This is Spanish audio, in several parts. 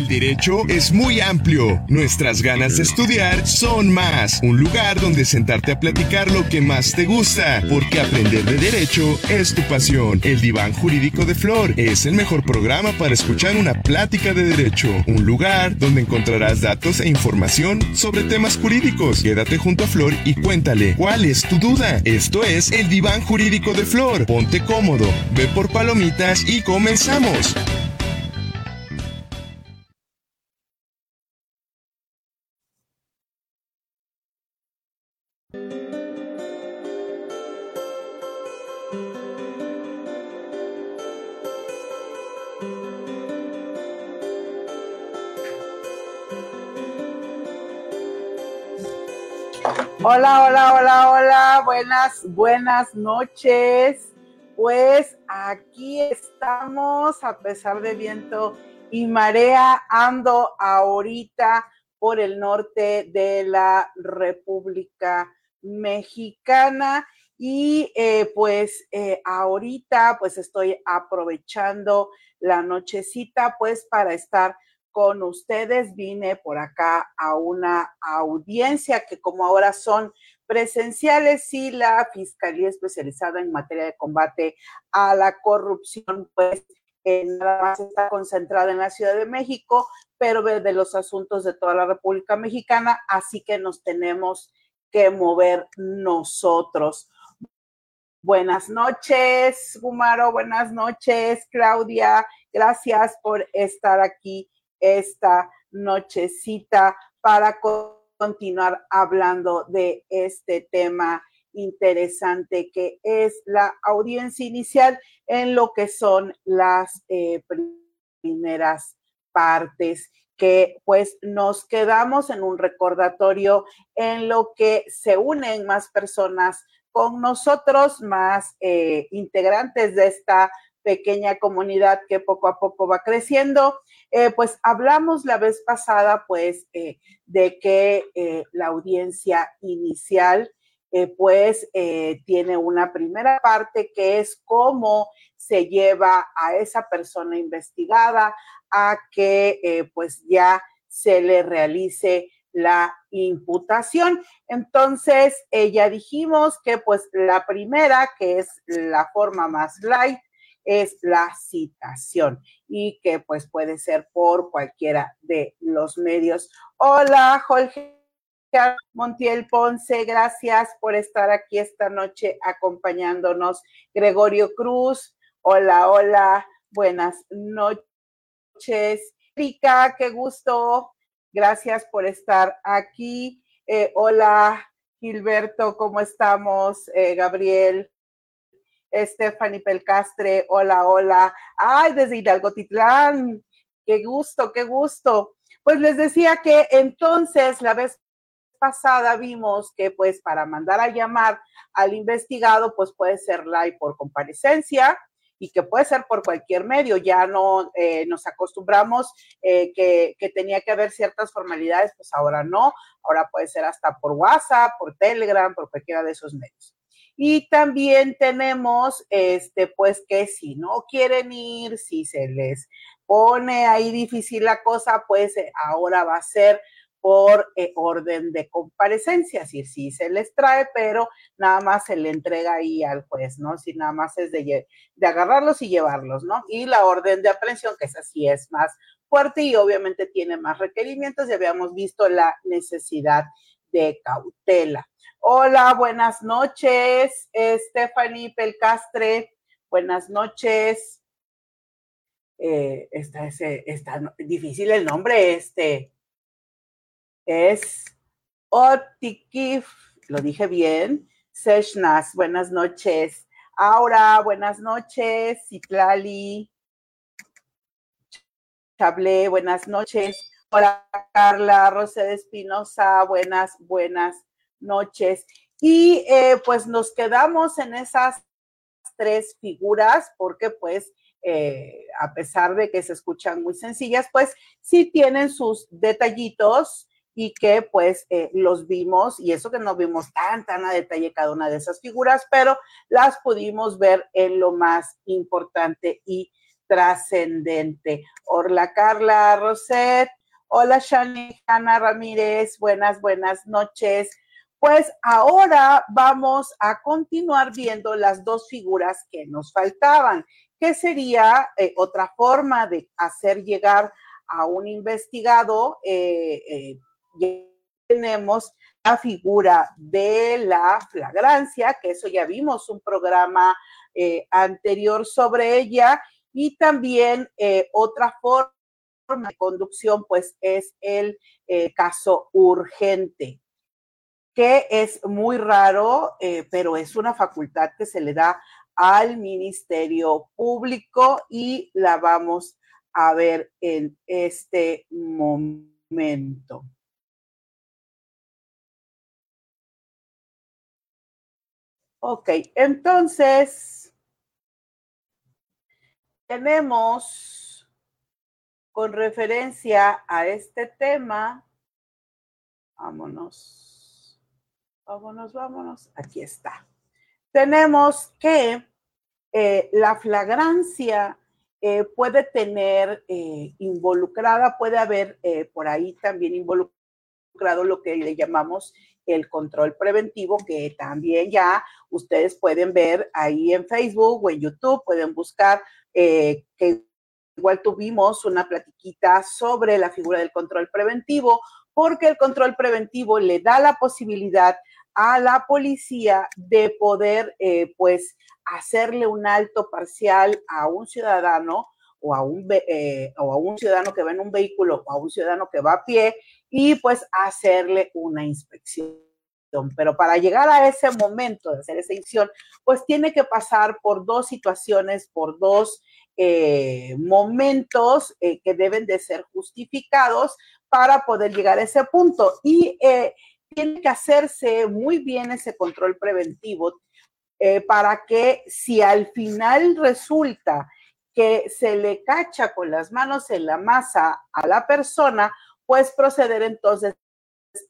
El derecho es muy amplio. Nuestras ganas de estudiar son más. Un lugar donde sentarte a platicar lo que más te gusta. Porque aprender de derecho es tu pasión. El diván jurídico de Flor es el mejor programa para escuchar una plática de derecho. Un lugar donde encontrarás datos e información sobre temas jurídicos. Quédate junto a Flor y cuéntale cuál es tu duda. Esto es el diván jurídico de Flor. Ponte cómodo, ve por palomitas y comenzamos. Hola, hola, hola, hola, buenas, buenas noches. Pues aquí estamos, a pesar de viento y marea, ando ahorita por el norte de la República Mexicana y eh, pues eh, ahorita pues estoy aprovechando la nochecita pues para estar con ustedes. Vine por acá a una audiencia que como ahora son presenciales y la Fiscalía Especializada en Materia de Combate a la Corrupción, pues eh, nada más está concentrada en la Ciudad de México, pero de los asuntos de toda la República Mexicana, así que nos tenemos que mover nosotros. Buenas noches, Gumaro, buenas noches, Claudia, gracias por estar aquí esta nochecita para continuar hablando de este tema interesante que es la audiencia inicial en lo que son las eh, primeras partes que pues nos quedamos en un recordatorio en lo que se unen más personas con nosotros, más eh, integrantes de esta pequeña comunidad que poco a poco va creciendo. Eh, pues hablamos la vez pasada, pues, eh, de que eh, la audiencia inicial, pues, tiene una primera parte que es cómo se lleva a esa persona investigada a que, pues, ya se le realice la imputación. Entonces, ya dijimos que pues la primera, que es la forma más light, es la citación y que pues puede ser por cualquiera de los medios. Hola, Jorge. Montiel Ponce, gracias por estar aquí esta noche acompañándonos. Gregorio Cruz, hola, hola, buenas noches. Erika, qué gusto, gracias por estar aquí. Eh, hola, Gilberto, ¿cómo estamos? Eh, Gabriel, Stephanie Pelcastre, hola, hola. Ay, desde Hidalgo Titlán, qué gusto, qué gusto. Pues les decía que entonces la vez pasada vimos que pues para mandar a llamar al investigado pues puede ser live por comparecencia y que puede ser por cualquier medio. Ya no eh, nos acostumbramos eh, que, que, tenía que haber ciertas formalidades, pues ahora no. Ahora puede ser hasta por WhatsApp, por Telegram, por cualquiera de esos medios. Y también tenemos, este, pues que si no quieren ir, si se les pone ahí difícil la cosa, pues eh, ahora va a ser por eh, orden de comparecencia, si sí se les trae, pero nada más se le entrega ahí al juez, ¿no? Si nada más es de, de agarrarlos y llevarlos, ¿no? Y la orden de aprehensión, que esa sí es más fuerte y obviamente tiene más requerimientos, ya habíamos visto la necesidad de cautela. Hola, buenas noches, Stephanie Pelcastre. Buenas noches. Eh, está, difícil el nombre, este. Es Otikif, lo dije bien. Seshnas, buenas noches. Aura, buenas noches. Citlali. Chablé, buenas noches. Hola, Carla, Rosé de Espinosa, buenas, buenas noches. Y eh, pues nos quedamos en esas tres figuras porque pues eh, a pesar de que se escuchan muy sencillas, pues sí tienen sus detallitos y que pues eh, los vimos, y eso que no vimos tan, tan a detalle cada una de esas figuras, pero las pudimos ver en lo más importante y trascendente. Hola Carla Roset, hola Shani Hanna Ramírez, buenas, buenas noches. Pues ahora vamos a continuar viendo las dos figuras que nos faltaban, que sería eh, otra forma de hacer llegar a un investigado. Eh, eh, tenemos la figura de la flagrancia, que eso ya vimos un programa anterior sobre ella, y también otra forma de conducción, pues es el caso urgente que es muy raro, eh, pero es una facultad que se le da al Ministerio Público y la vamos a ver en este momento. Ok, entonces tenemos con referencia a este tema, vámonos vámonos, vámonos, aquí está. Tenemos que eh, la flagrancia eh, puede tener eh, involucrada, puede haber por ahí también involucrado lo que le llamamos el control preventivo, que también ya ustedes pueden ver ahí en Facebook o en YouTube, pueden buscar que igual tuvimos una platiquita sobre la figura del control preventivo, porque el control preventivo le da la posibilidad a la policía de poder, eh, pues, hacerle un alto parcial a un ciudadano o a un, eh, o a un ciudadano que va en un vehículo o a un ciudadano que va a pie y pues hacerle una inspección. Pero para llegar a ese momento de hacer esa inspección, pues tiene que pasar por dos situaciones, por dos eh, momentos que deben de ser justificados para poder llegar a ese punto. Y tiene que hacerse muy bien ese control preventivo eh, para que si al final resulta que se le cacha con las manos en la masa a la persona, pues proceder entonces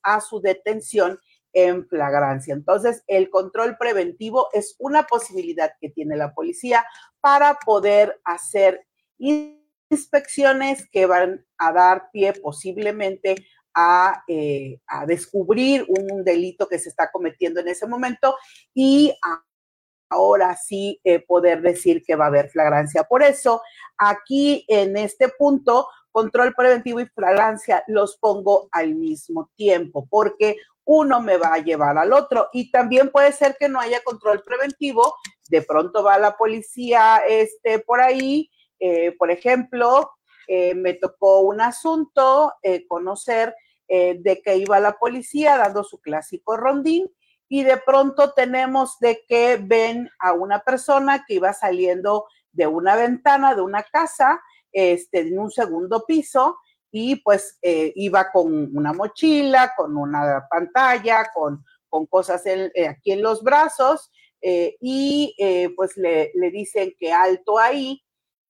a su detención en flagrancia. Entonces, el control preventivo es una posibilidad que tiene la policía para poder hacer inspecciones que van a dar pie posiblemente eh, a, descubrir un delito que se está cometiendo en ese momento y ahora sí eh, poder decir que va a haber flagrancia. Por eso, aquí en este punto, control preventivo y flagrancia los pongo al mismo tiempo, porque uno me va a llevar al otro y también puede ser que no haya control preventivo, de pronto va la policía este, por ahí, eh, por ejemplo, me tocó un asunto, conocer eh, de que iba la policía dando su clásico rondín y de pronto tenemos de que ven a una persona que iba saliendo de una ventana de una casa este, en un segundo piso y pues iba con una mochila, con una pantalla, con, con cosas aquí en los brazos y pues le, le, dicen que alto ahí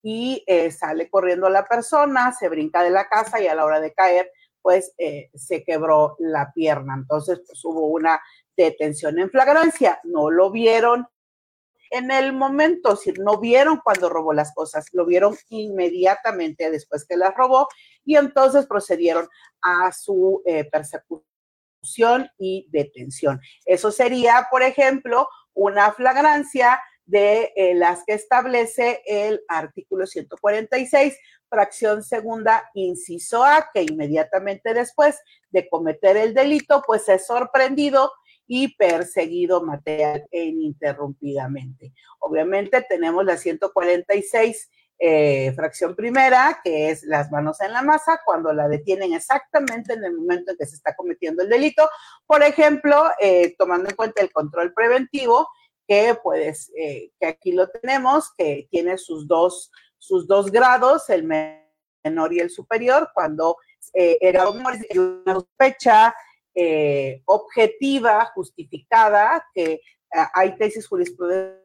y eh, sale corriendo la persona, se brinca de la casa y a la hora de caer, pues eh, se quebró la pierna. Entonces, pues hubo una detención en flagrancia. No lo vieron en el momento, si no vieron cuando robó las cosas, lo vieron inmediatamente después que las robó y entonces procedieron a su eh, persecución y detención. Eso sería, por ejemplo, una flagrancia de eh, las que establece el artículo 146, fracción segunda, inciso A, que inmediatamente después de cometer el delito, pues es sorprendido y perseguido material e ininterrumpidamente. Obviamente tenemos la 146, eh, fracción primera, que es las manos en la masa, cuando la detienen exactamente en el momento en que se está cometiendo el delito. Por ejemplo, eh, tomando en cuenta el control preventivo, que pues, eh, que aquí lo tenemos, que tiene sus dos, sus dos grados, el menor y el superior, cuando eh, era una sospecha eh, objetiva, justificada, que hay tesis jurisprudenciales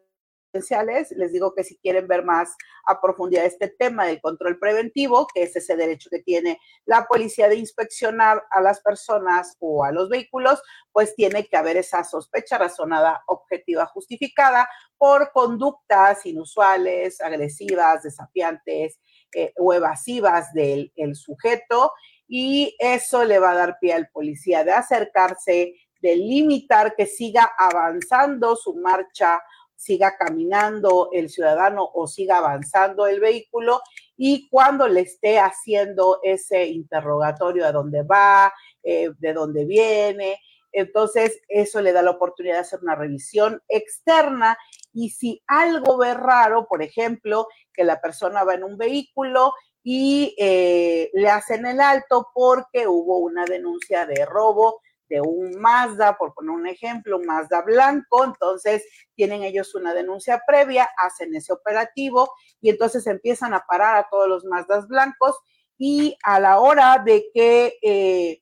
les digo que si quieren ver más a profundidad este tema del control preventivo, que es ese derecho que tiene la policía de inspeccionar a las personas o a los vehículos, pues tiene que haber esa sospecha razonada, objetiva, justificada por conductas inusuales, agresivas, desafiantes eh, o evasivas del sujeto y eso le va a dar pie al policía de acercarse, de limitar que siga avanzando su marcha siga caminando el ciudadano o siga avanzando el vehículo y cuando le esté haciendo ese interrogatorio a dónde va, eh, de dónde viene, entonces eso le da la oportunidad de hacer una revisión externa y si algo ve raro, por ejemplo, que la persona va en un vehículo y eh, le hacen el alto porque hubo una denuncia de robo de un Mazda, por poner un ejemplo, un Mazda blanco, entonces tienen ellos una denuncia previa, hacen ese operativo y entonces empiezan a parar a todos los Mazdas blancos y a la hora de que eh,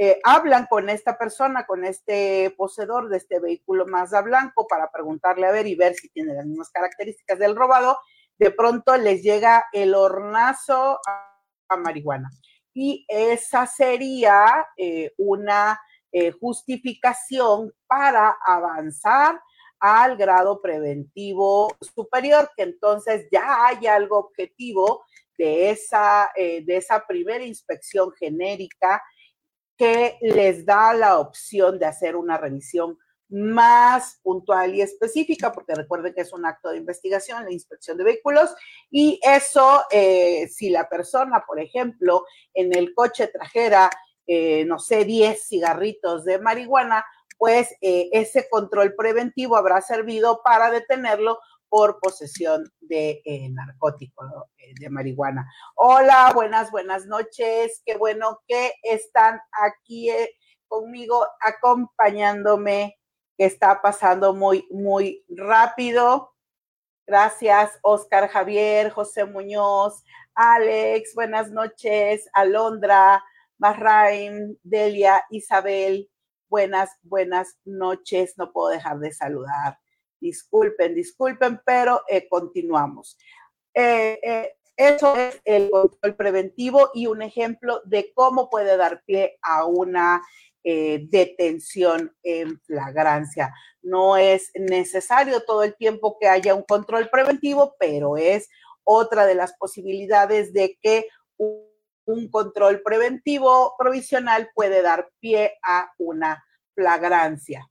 eh, hablan con esta persona, con este poseedor de este vehículo Mazda blanco para preguntarle a ver y ver si tiene las mismas características del robado, de pronto les llega el hornazo a, marihuana. Y esa sería eh, una eh, justificación para avanzar al grado preventivo superior, que entonces ya hay algo objetivo de esa, eh, de esa primera inspección genérica que les da la opción de hacer una revisión más puntual y específica, porque recuerden que es un acto de investigación, la inspección de vehículos, y eso, eh, si la persona, por ejemplo, en el coche trajera eh, no sé, 10 cigarritos de marihuana, pues eh, ese control preventivo habrá servido para detenerlo por posesión de eh, narcótico, de marihuana. Hola, buenas, buenas noches. Qué bueno que están aquí conmigo acompañándome, que está pasando muy, muy rápido. Gracias, Oscar Javier, José Muñoz, Alex, buenas noches, Alondra, Bahrain, Delia, Isabel, buenas, buenas noches. No puedo dejar de saludar. Disculpen, disculpen, pero eh, continuamos. Eh, eh, eso es el control preventivo y un ejemplo de cómo puede dar pie a una detención en flagrancia. No es necesario todo el tiempo que haya un control preventivo, pero es otra de las posibilidades de que un un control preventivo provisional puede dar pie a una flagrancia.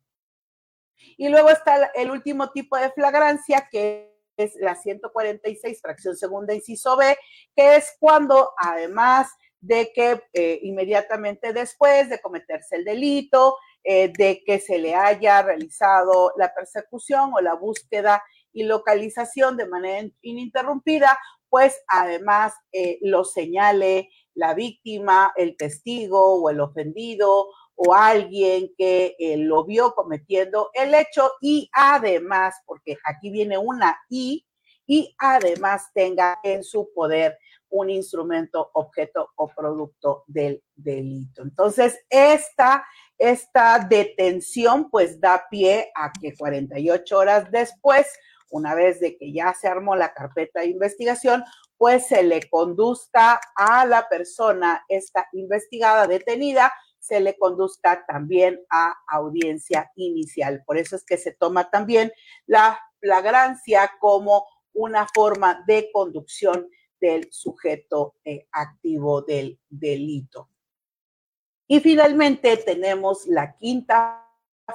Y luego está el último tipo de flagrancia, que es la 146, fracción segunda, inciso B, que es cuando además de que eh, inmediatamente después de cometerse el delito, eh, de que se le haya realizado la persecución o la búsqueda y localización de manera ininterrumpida, pues además eh, lo señale la víctima, el testigo o el ofendido o alguien que eh, lo vio cometiendo el hecho y además, porque aquí viene una y, y además tenga en su poder un instrumento, objeto o producto del delito. Entonces, esta, esta detención pues da pie a que 48 horas después, una vez de que ya se armó la carpeta de investigación, pues se le conduzca a la persona, esta investigada, detenida, se le conduzca también a audiencia inicial. Por eso es que se toma también la flagrancia como una forma de conducción del sujeto eh, activo del delito. Y finalmente tenemos la quinta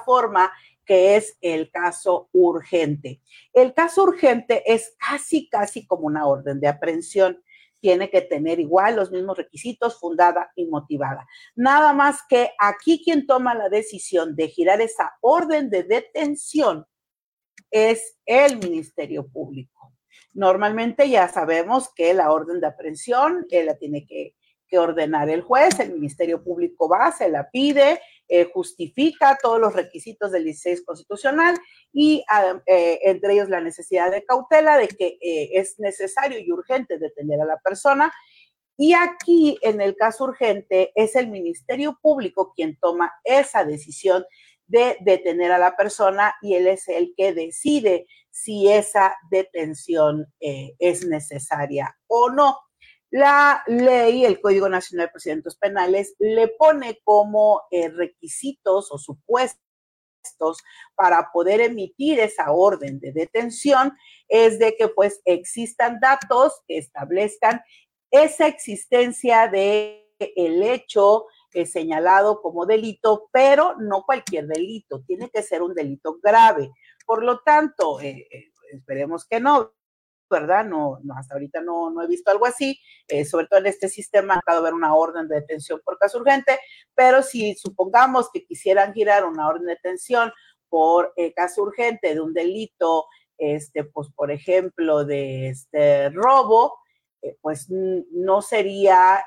forma que es el caso urgente. El caso urgente es casi, casi como una orden de aprehensión. Tiene que tener igual los mismos requisitos, fundada y motivada. Nada más que aquí quien toma la decisión de girar esa orden de detención es el Ministerio Público. Normalmente ya sabemos que la orden de aprehensión eh, la tiene que, que ordenar el juez, el Ministerio Público va, se la pide, eh, justifica todos los requisitos del 16 constitucional y eh, entre ellos la necesidad de cautela de que eh, es necesario y urgente detener a la persona. Y aquí, en el caso urgente, es el Ministerio Público quien toma esa decisión de detener a la persona y él es el que decide si esa detención es necesaria o no. La ley, el Código Nacional de Procedimientos Penales, le pone como eh, requisitos o supuestos para poder emitir esa orden de detención es de que pues existan datos que establezcan esa existencia de el hecho eh, señalado como delito, pero no cualquier delito, tiene que ser un delito grave. Por lo tanto, eh, esperemos que no, ¿verdad? No, hasta ahorita no, no, he visto algo así, sobre todo en este sistema, acabo de ver una orden de detención por caso urgente, pero si supongamos que quisieran girar una orden de detención por caso urgente de un delito, este, pues por ejemplo, de este robo, pues no sería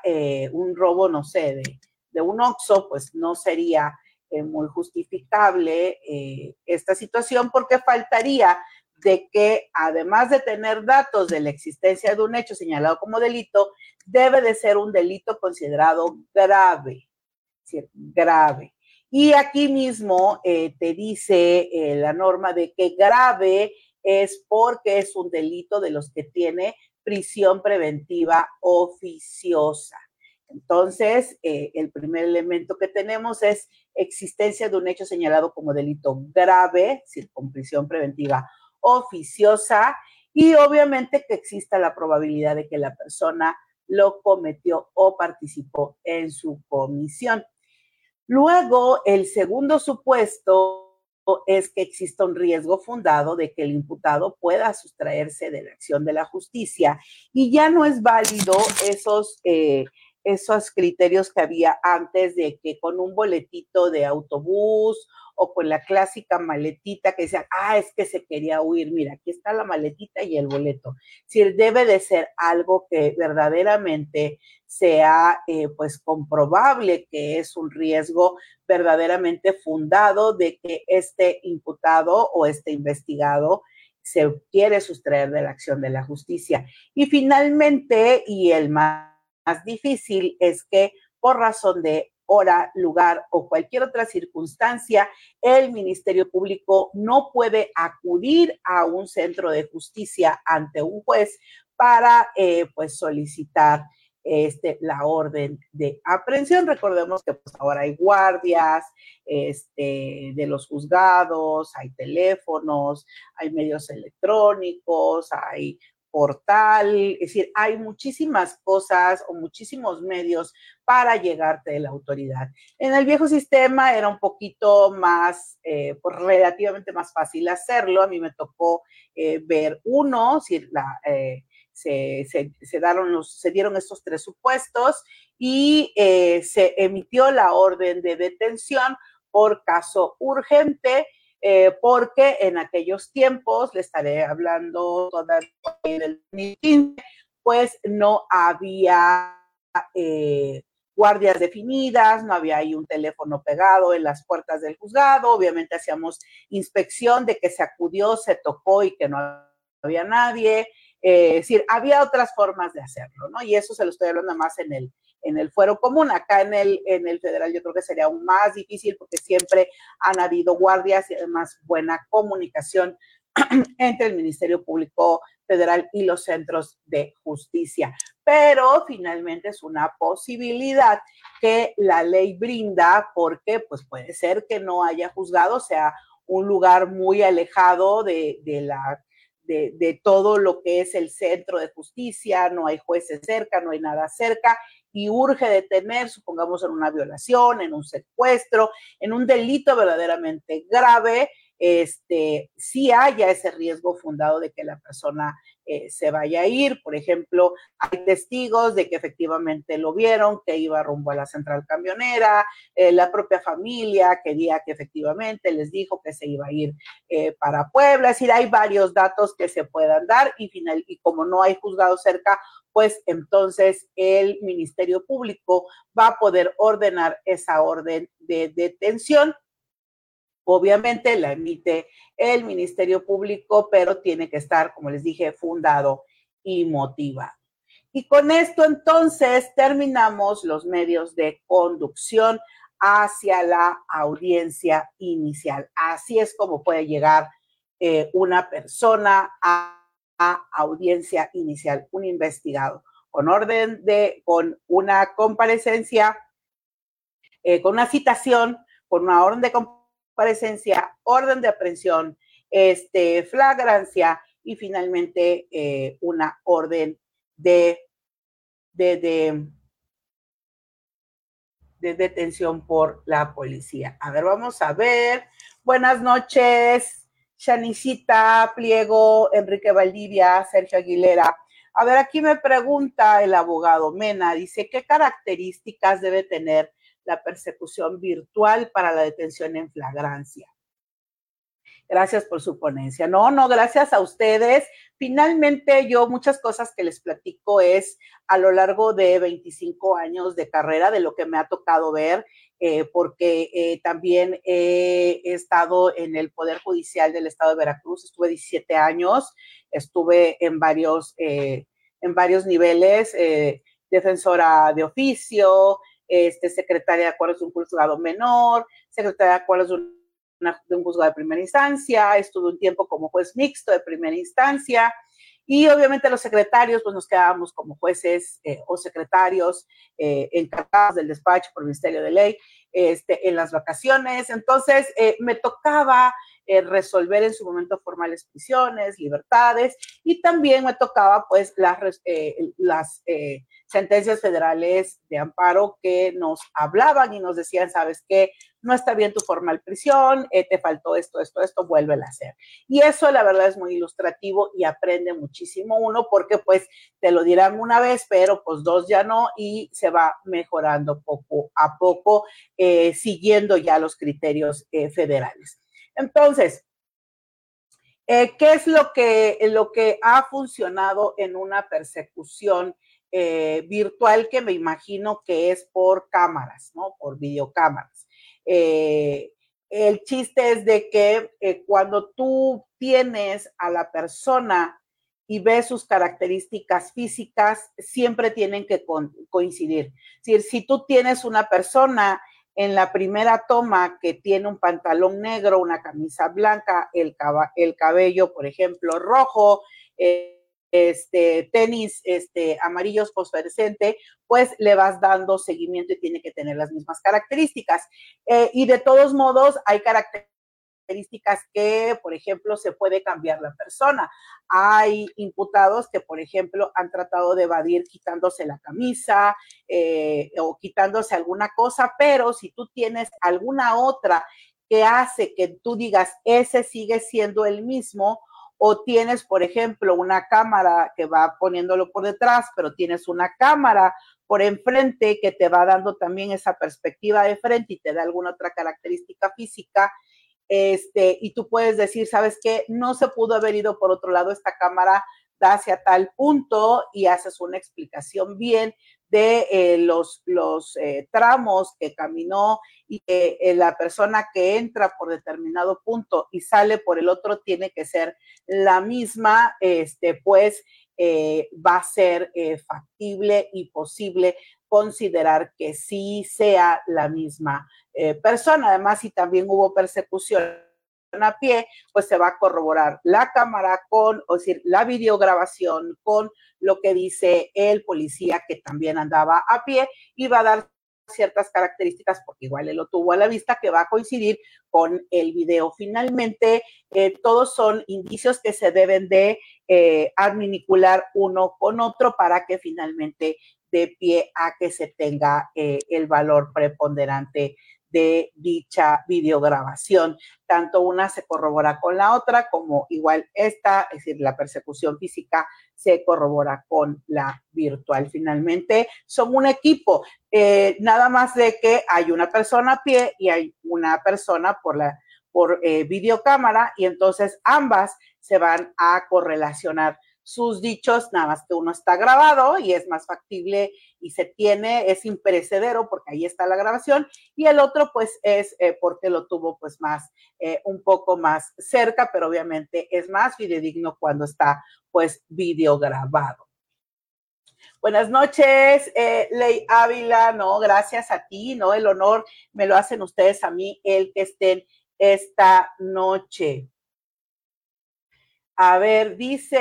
un robo, no sé, de, de un OXO, pues no sería eh, muy justificable eh, esta situación porque faltaría de que además de tener datos de la existencia de un hecho señalado como delito, debe de ser un delito considerado grave, grave. Y aquí mismo eh, te dice la norma de que grave es porque es un delito de los que tiene prisión preventiva oficiosa. Entonces, eh, el primer elemento que tenemos es existencia de un hecho señalado como delito grave, con prisión preventiva oficiosa, y obviamente que exista la probabilidad de que la persona lo cometió o participó en su comisión. Luego, el segundo supuesto es que exista un riesgo fundado de que el imputado pueda sustraerse de la acción de la justicia y ya no es válido esos eh, esos criterios que había antes de que con un boletito de autobús o con la clásica maletita que decían, ah, es que se quería huir, mira, aquí está la maletita y el boleto. Si debe de ser algo que verdaderamente sea eh, pues comprobable que es un riesgo verdaderamente fundado de que este imputado o este investigado se quiere sustraer de la acción de la justicia. Y finalmente, y el más más difícil es que por razón de hora, lugar o cualquier otra circunstancia, el Ministerio Público no puede acudir a un centro de justicia ante un juez para eh, pues solicitar este, la orden de aprehensión. Recordemos que pues, ahora hay guardias este, de los juzgados, hay teléfonos, hay medios electrónicos, hay es decir, hay muchísimas cosas o muchísimos medios para llegarte de la autoridad. En el viejo sistema era un poquito más, eh, pues relativamente más fácil hacerlo. A mí me tocó eh, ver uno, si la, eh, se, se, se, los, se dieron estos tres supuestos y se emitió la orden de detención por caso urgente eh, porque en aquellos tiempos, le estaré hablando todavía del 2015, pues no había eh, guardias definidas, no había ahí un teléfono pegado en las puertas del juzgado, obviamente hacíamos inspección de que se acudió, se tocó y que no había nadie, eh, es decir, había otras formas de hacerlo, ¿no? Y eso se lo estoy hablando más en el, en el fuero común. Acá en el, en el federal yo creo que sería aún más difícil porque siempre han habido guardias y además buena comunicación entre el Ministerio Público Federal y los centros de justicia. Pero finalmente es una posibilidad que la ley brinda porque pues puede ser que no haya juzgado, sea un lugar muy alejado de, de la de, de, todo lo que es el centro de justicia, no hay jueces cerca, no hay nada cerca, y urge detener, supongamos en una violación, en un secuestro, en un delito verdaderamente grave, este, si haya ese riesgo fundado de que la persona eh, se vaya a ir. Por ejemplo, hay testigos de que efectivamente lo vieron, que iba rumbo a la central camionera, eh, la propia familia quería que efectivamente les dijo que se iba a ir eh, para Puebla. Es decir, hay varios datos que se puedan dar y, final, y como no hay juzgado cerca, pues entonces el Ministerio Público va a poder ordenar esa orden de detención Obviamente la emite el Ministerio Público, pero tiene que estar, como les dije, fundado y motivado. Y con esto entonces terminamos los medios de conducción hacia la audiencia inicial. Así es como puede llegar eh, una persona a, audiencia inicial, un investigado, con orden de, con una comparecencia, eh, con una citación, con una orden de comparecencia, orden de aprehensión, este, flagrancia y finalmente eh, una orden de, de, de de detención por la policía. A ver, vamos a ver. Buenas noches, Shanicita, Pliego, Enrique Valdivia, Sergio Aguilera. A ver, aquí me pregunta el abogado Mena, dice, ¿qué características debe tener la persecución virtual para la detención en flagrancia? Gracias por su ponencia. No, no, gracias a ustedes. Finalmente, yo muchas cosas que les platico es a lo largo de 25 años de carrera, de lo que me ha tocado ver, eh, porque eh, también he estado en el Poder Judicial del Estado de Veracruz, estuve 17 años, estuve en varios, eh, en varios niveles, defensora de oficio, este, secretaria de acuerdos de un juzgado menor, secretaria de acuerdos de un de un juzgado de primera instancia, estuve un tiempo como juez mixto de primera instancia y obviamente los secretarios pues nos quedábamos como jueces eh, o secretarios eh, encargados del despacho por Ministerio de Ley este, en las vacaciones. Entonces eh, me tocaba resolver en su momento formales prisiones, libertades y también me tocaba pues las, las sentencias federales de amparo que nos hablaban y nos decían, sabes qué, no está bien tu formal prisión, eh, te faltó esto, esto, esto, vuélvelo a hacer. Y eso la verdad es muy ilustrativo y aprende muchísimo uno porque pues te lo dirán una vez, pero pues dos ya no y se va mejorando poco a poco eh, siguiendo ya los criterios eh, federales. Entonces, ¿qué es lo que, lo que ha funcionado en una persecución eh, virtual que me imagino que es por cámaras, ¿no? Por videocámaras. Eh, el chiste es de que eh, cuando tú tienes a la persona y ves sus características físicas, siempre tienen que coincidir. Si, si tú tienes una persona en la primera toma que tiene un pantalón negro, una camisa blanca, el, el cabello, por ejemplo, rojo, este, tenis este, amarillos fosforescente, pues le vas dando seguimiento y tiene que tener las mismas características. Eh, y de todos modos, hay características que, por ejemplo, se puede cambiar la persona. Hay imputados que, por ejemplo, han tratado de evadir quitándose la camisa eh, o quitándose alguna cosa, pero si tú tienes alguna otra que hace que tú digas, ese sigue siendo el mismo, o tienes, por ejemplo, una cámara que va poniéndolo por detrás, pero tienes una cámara por enfrente que te va dando también esa perspectiva de frente y te da alguna otra característica física, este, y tú puedes decir, ¿sabes qué? No se pudo haber ido por otro lado, esta cámara da hacia tal punto y haces una explicación bien de eh, los, los eh, tramos que caminó y que eh, la persona que entra por determinado punto y sale por el otro tiene que ser la misma, este, pues va a ser factible y posible considerar que sí sea la misma persona. Además, si también hubo persecución a pie, pues se va a corroborar la cámara con, o decir, la videograbación con lo que dice el policía que también andaba a pie y va a dar ciertas características, porque igual él lo tuvo a la vista, que va a coincidir con el video. Finalmente, eh, todos son indicios que se deben de eh, adminicular uno con otro para que finalmente dé pie a que se tenga eh, el valor preponderante de dicha videograbación. Tanto una se corrobora con la otra, como igual esta, es decir, la persecución física se corrobora con la virtual. Finalmente, son un equipo, eh, nada más de que hay una persona a pie y hay una persona por la por eh, videocámara y entonces ambas se van a correlacionar sus dichos, nada más que uno está grabado y es más factible y se tiene, es imperecedero porque ahí está la grabación y el otro pues es eh, porque lo tuvo pues más, eh, un poco más cerca, pero obviamente es más fidedigno cuando está pues videograbado. Buenas noches, eh, Ley Ávila, no, gracias a ti, ¿no? El honor me lo hacen ustedes a mí, el que estén esta noche. A ver, dice,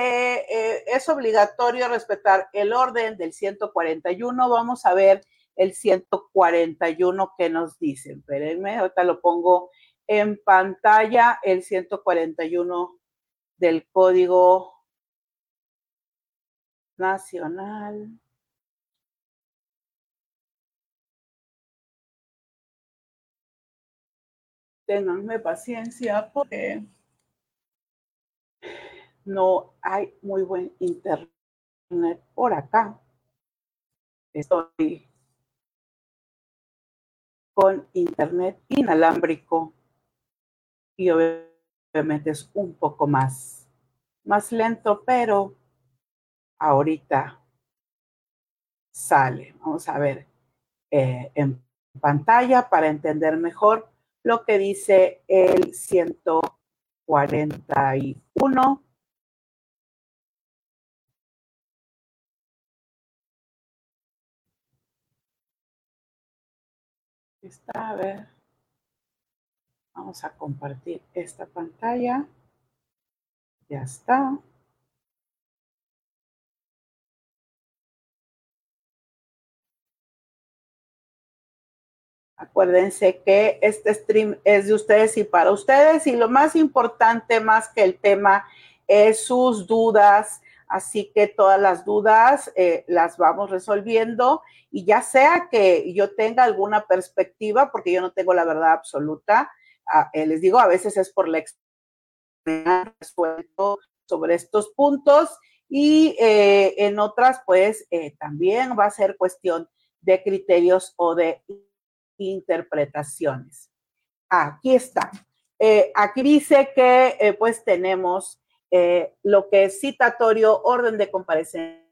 eh, es obligatorio respetar el orden del 141. Vamos a ver el 141 que nos dice. Espérenme, ahorita lo pongo en pantalla, el 141 del Código Nacional. Ténganme paciencia porque no hay muy buen internet por acá. Estoy con internet inalámbrico y obviamente es un poco más, más lento, pero ahorita sale. Vamos a ver eh, en pantalla para entender mejor lo que dice el 141. Está, a ver. Vamos a compartir esta pantalla. Ya está. Acuérdense que este stream es de ustedes y para ustedes y lo más importante, más que el tema, es sus dudas. Así que todas las dudas eh, las vamos resolviendo y ya sea que yo tenga alguna perspectiva, porque yo no tengo la verdad absoluta, eh, les digo, a veces es por la experiencia resuelto sobre estos puntos y eh, en otras, pues también va a ser cuestión de criterios o de interpretaciones. Aquí está. aquí dice que pues tenemos lo que es citatorio, orden de comparecencia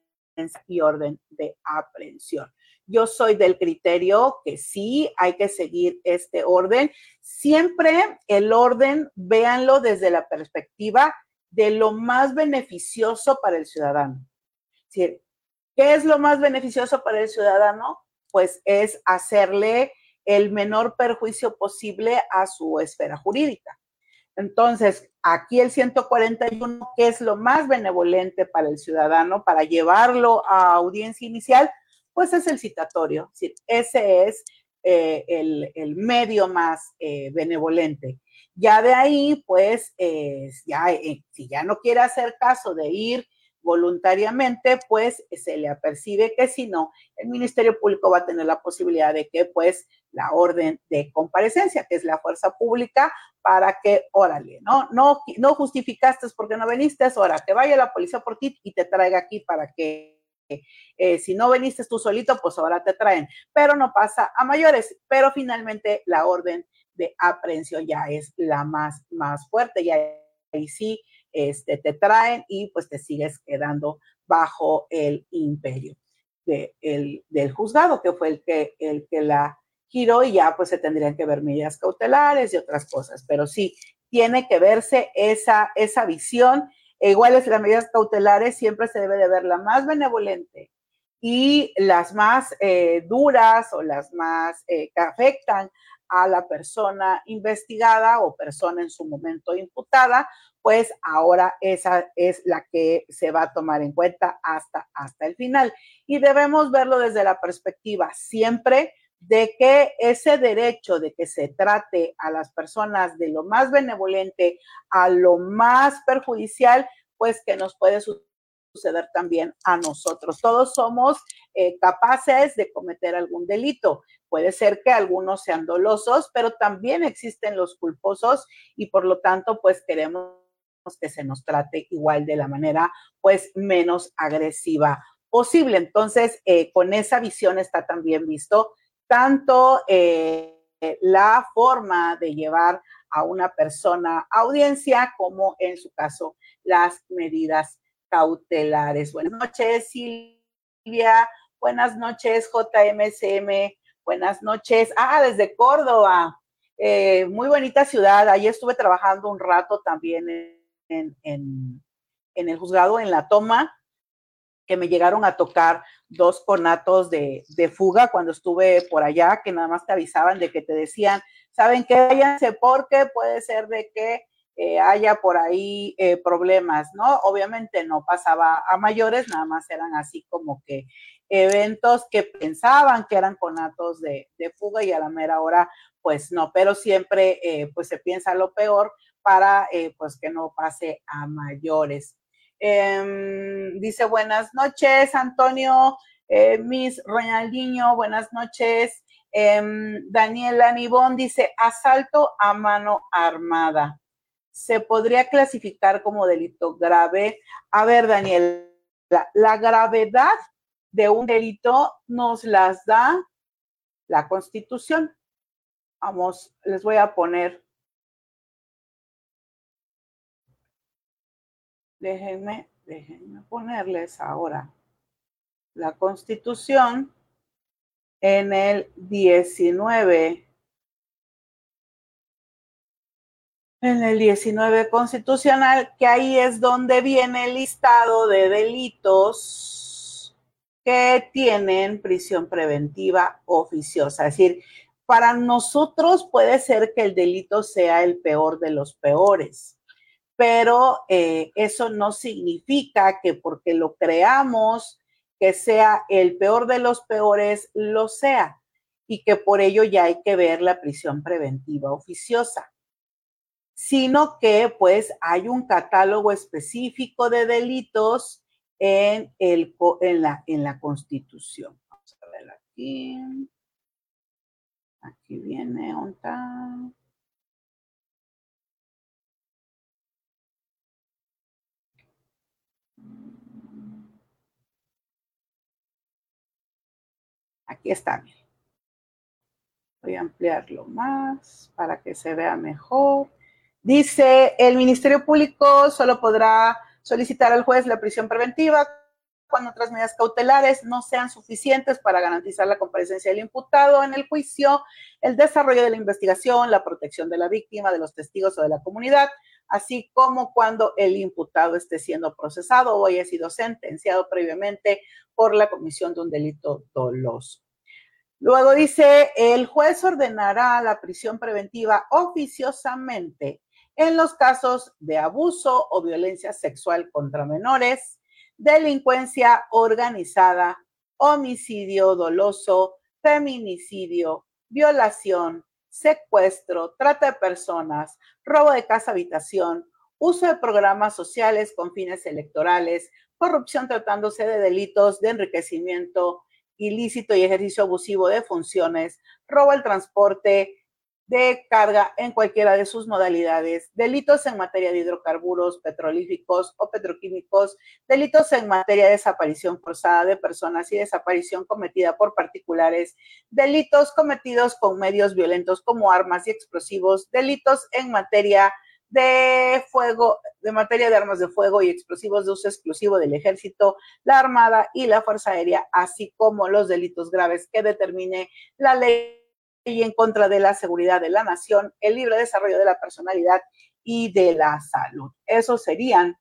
y orden de aprehensión. Yo soy del criterio que sí hay que seguir este orden. Siempre el orden, véanlo desde la perspectiva de lo más beneficioso para el ciudadano. ¿Qué es lo más beneficioso para el ciudadano? Pues es hacerle el menor perjuicio posible a su esfera jurídica. Entonces, aquí el 141, ¿qué es lo más benevolente para el ciudadano para llevarlo a audiencia inicial? pues es el citatorio. ese es eh, el, medio más eh, benevolente. Ya de ahí, pues, ya, eh, si ya no quiere hacer caso de ir voluntariamente, pues se le apercibe que si no, el Ministerio Público va a tener la posibilidad de que, pues, la orden de comparecencia, que es la fuerza pública, para que, órale, ¿no? No, no justificaste porque no viniste, ahora que vaya la policía por ti y te traiga aquí para que eh, si no veniste tú solito, pues ahora te traen, pero no pasa a mayores, pero finalmente la orden de aprehensión ya es la más, más fuerte, ya ahí sí este, te traen y pues te sigues quedando bajo el imperio de, el, del juzgado, que fue el que, el que la y ya pues se tendrían que ver medidas cautelares y otras cosas, pero sí, tiene que verse esa, esa visión e iguales las medidas cautelares, siempre se debe de ver la más benevolente y las más eh, duras o las más eh, que afectan a la persona investigada o persona en su momento imputada, pues ahora esa es la que se va a tomar en cuenta hasta, hasta el final. Y debemos verlo desde la perspectiva siempre de que ese derecho de que se trate a las personas de lo más benevolente a lo más perjudicial, pues que nos puede suceder también a nosotros. Todos somos eh, capaces de cometer algún delito. Puede ser que algunos sean dolosos, pero también existen los culposos y por lo tanto, pues queremos que se nos trate igual de la manera, pues menos agresiva posible. Entonces, eh, con esa visión está también visto tanto eh, la forma de llevar a una persona a audiencia como en su caso las medidas cautelares. Buenas noches, Silvia. Buenas noches, JMSM. Buenas noches. Ah, desde Córdoba. Eh, muy bonita ciudad. Allí estuve trabajando un rato también en, en el juzgado, en la toma que me llegaron a tocar dos conatos de, fuga cuando estuve por allá, que nada más te avisaban de que te decían, saben que váyanse porque puede ser de que eh, haya por ahí eh, problemas, ¿no? Obviamente no pasaba a mayores, nada más eran así como que eventos que pensaban que eran conatos de, de fuga y a la mera hora, pues no, pero siempre eh, pues se piensa lo peor para pues que no pase a mayores. Em, dice buenas noches, Antonio, Miss Ronaldinho, buenas noches. Em, Daniela Nibón dice asalto a mano armada se podría clasificar como delito grave. A ver, Daniel, la, gravedad de un delito nos las da la Constitución. Vamos, les voy a poner. Déjenme, déjenme ponerles ahora la Constitución en el 19 en el 19 constitucional, que ahí es donde viene el listado de delitos que tienen prisión preventiva oficiosa. Es decir, para nosotros puede ser que el delito sea el peor de los peores, pero eh, eso no significa que porque lo creamos que sea el peor de los peores, lo sea, y que por ello ya hay que ver la prisión preventiva oficiosa sino que pues hay un catálogo específico de delitos en, el, en, la, en la Constitución. Vamos a ver aquí. Aquí viene, ¿onta? Aquí está. Voy a ampliarlo más para que se vea mejor. Dice, el Ministerio Público solo podrá solicitar al juez la prisión preventiva cuando otras medidas cautelares no sean suficientes para garantizar la comparecencia del imputado en el juicio, el desarrollo de la investigación, la protección de la víctima, de los testigos o de la comunidad, así como cuando el imputado esté siendo procesado o haya sido sentenciado previamente por la comisión de un delito doloso. Luego dice, el juez ordenará la prisión preventiva oficiosamente en los casos de abuso o violencia sexual contra menores, delincuencia organizada, homicidio doloso, feminicidio, violación, secuestro, trata de personas, robo de casa habitación, uso de programas sociales con fines electorales, corrupción tratándose de delitos de enriquecimiento ilícito y ejercicio abusivo de funciones, robo al transporte, de carga en cualquiera de sus modalidades, delitos en materia de hidrocarburos petrolíficos o petroquímicos, delitos en materia de desaparición forzada de personas y desaparición cometida por particulares, delitos cometidos con medios violentos como armas y explosivos, delitos en materia de fuego, de materia de armas de fuego y explosivos de uso exclusivo del ejército, la armada y la fuerza aérea, así como los delitos graves que determine la ley y en contra de la seguridad de la nación, el libre desarrollo de la personalidad y de la salud. Esos serían,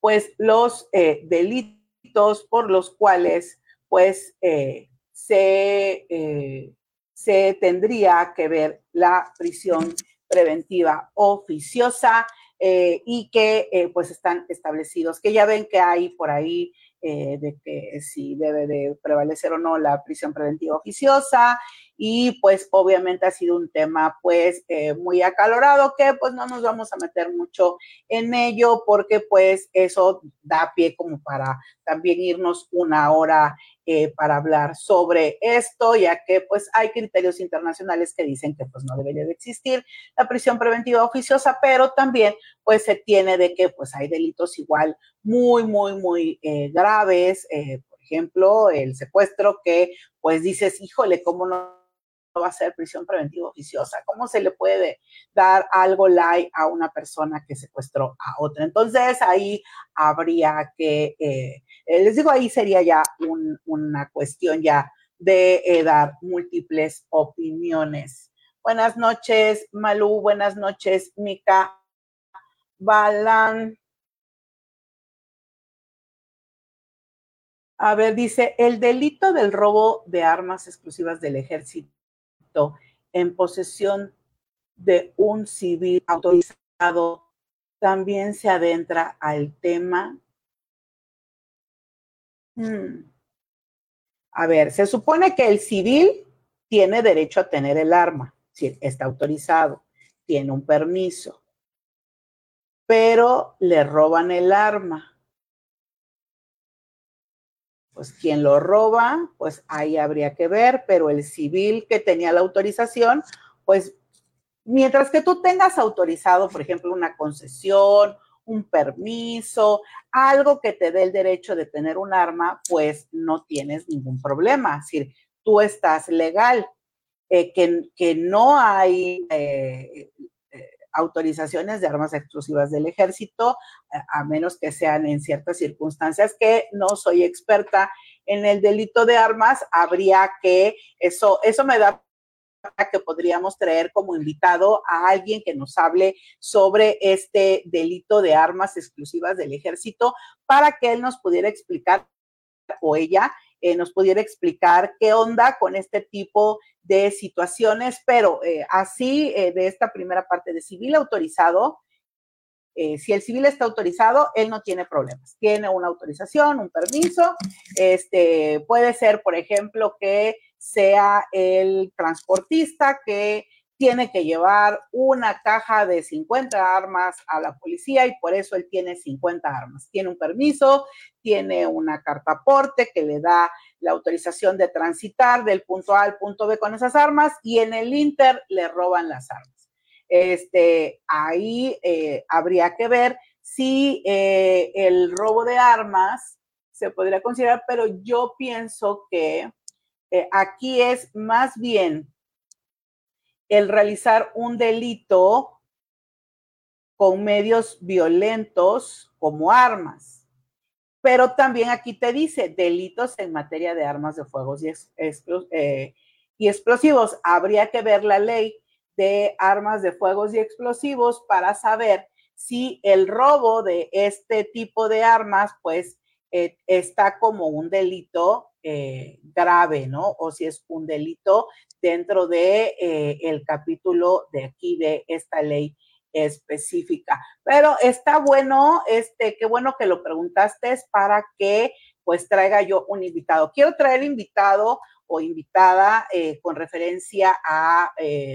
pues, los eh, delitos por los cuales, pues, eh, se, eh, se tendría que ver la prisión preventiva oficiosa y que, pues, están establecidos, que ya ven que hay por ahí de que si debe de prevalecer o no la prisión preventiva oficiosa y pues obviamente ha sido un tema pues eh, muy acalorado que pues no nos vamos a meter mucho en ello porque pues eso da pie como para también irnos una hora eh, para hablar sobre esto, ya que pues hay criterios internacionales que dicen que pues no debería de existir la prisión preventiva oficiosa, pero también pues se tiene de que pues hay delitos igual muy, muy, muy eh, graves, por ejemplo, el secuestro que pues dices, híjole, ¿cómo no va a ser prisión preventiva oficiosa. ¿Cómo se le puede dar algo light a una persona que secuestró a otra? Entonces ahí habría que, eh, eh, les digo, ahí sería ya una cuestión ya de eh, dar múltiples opiniones. Buenas noches, Malú. Buenas noches, Mica. Balan. A ver, dice, el delito del robo de armas exclusivas del ejército en posesión de un civil autorizado también se adentra al tema. Hmm. A ver, se supone que el civil tiene derecho a tener el arma, si está autorizado, tiene un permiso, pero le roban el arma. Pues quien lo roba, pues ahí habría que ver, pero el civil que tenía la autorización, pues mientras que tú tengas autorizado, por ejemplo, una concesión, un permiso, algo que te dé el derecho de tener un arma, pues no tienes ningún problema. Es decir, tú estás legal. Eh, que, no hay eh, autorizaciones de armas exclusivas del ejército, a menos que sean en ciertas circunstancias que no soy experta en el delito de armas, habría que, eso, eso me da que podríamos traer como invitado a alguien que nos hable sobre este delito de armas exclusivas del ejército para que él nos pudiera explicar o ella eh, nos pudiera explicar qué onda con este tipo de situaciones, pero eh, así eh, de esta primera parte de civil autorizado, si el civil está autorizado, él no tiene problemas. Tiene una autorización, un permiso. Este, puede ser, por ejemplo, que sea el transportista que tiene que llevar una caja de 50 armas a la policía y por eso él tiene 50 armas. Tiene un permiso, tiene una carta aporte que le da la autorización de transitar del punto A al punto B con esas armas y en el Inter le roban las armas. Este, ahí eh, habría que ver si eh, el robo de armas se podría considerar, pero yo pienso que eh, aquí es más bien el realizar un delito con medios violentos como armas. Pero también aquí te dice delitos en materia de armas de fuego y, eh, y explosivos. Habría que ver la ley de armas de fuegos y explosivos para saber si el robo de este tipo de armas, pues, eh, está como un delito eh, grave, ¿no? O si es un delito dentro de eh, el capítulo de aquí de esta ley específica. Pero está bueno, este, qué bueno que lo preguntaste es para que pues traiga yo un invitado. Quiero traer invitado o invitada con referencia a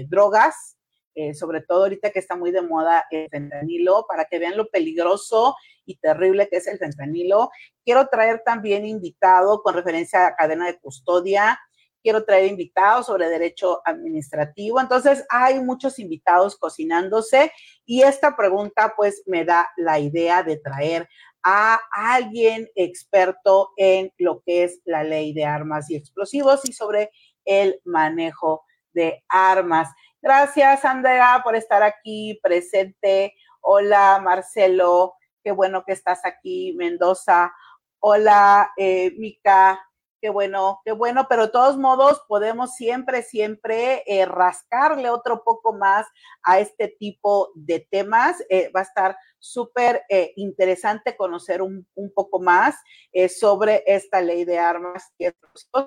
drogas, eh, sobre todo ahorita que está muy de moda el fentanilo, para que vean lo peligroso y terrible que es el fentanilo. Quiero traer también invitado con referencia a cadena de custodia. Quiero traer invitados sobre derecho administrativo. Entonces, hay muchos invitados cocinándose y esta pregunta pues me da la idea de traer a alguien experto en lo que es la ley de armas y explosivos y sobre el manejo de armas. Gracias, Andrea, por estar aquí presente. Hola, Marcelo, qué bueno que estás aquí, Mendoza. Hola, eh, Mica, qué bueno, qué bueno, pero de todos modos podemos siempre, siempre eh, rascarle otro poco más a este tipo de temas. Eh, va a estar súper eh, interesante conocer un, poco más sobre esta ley de armas y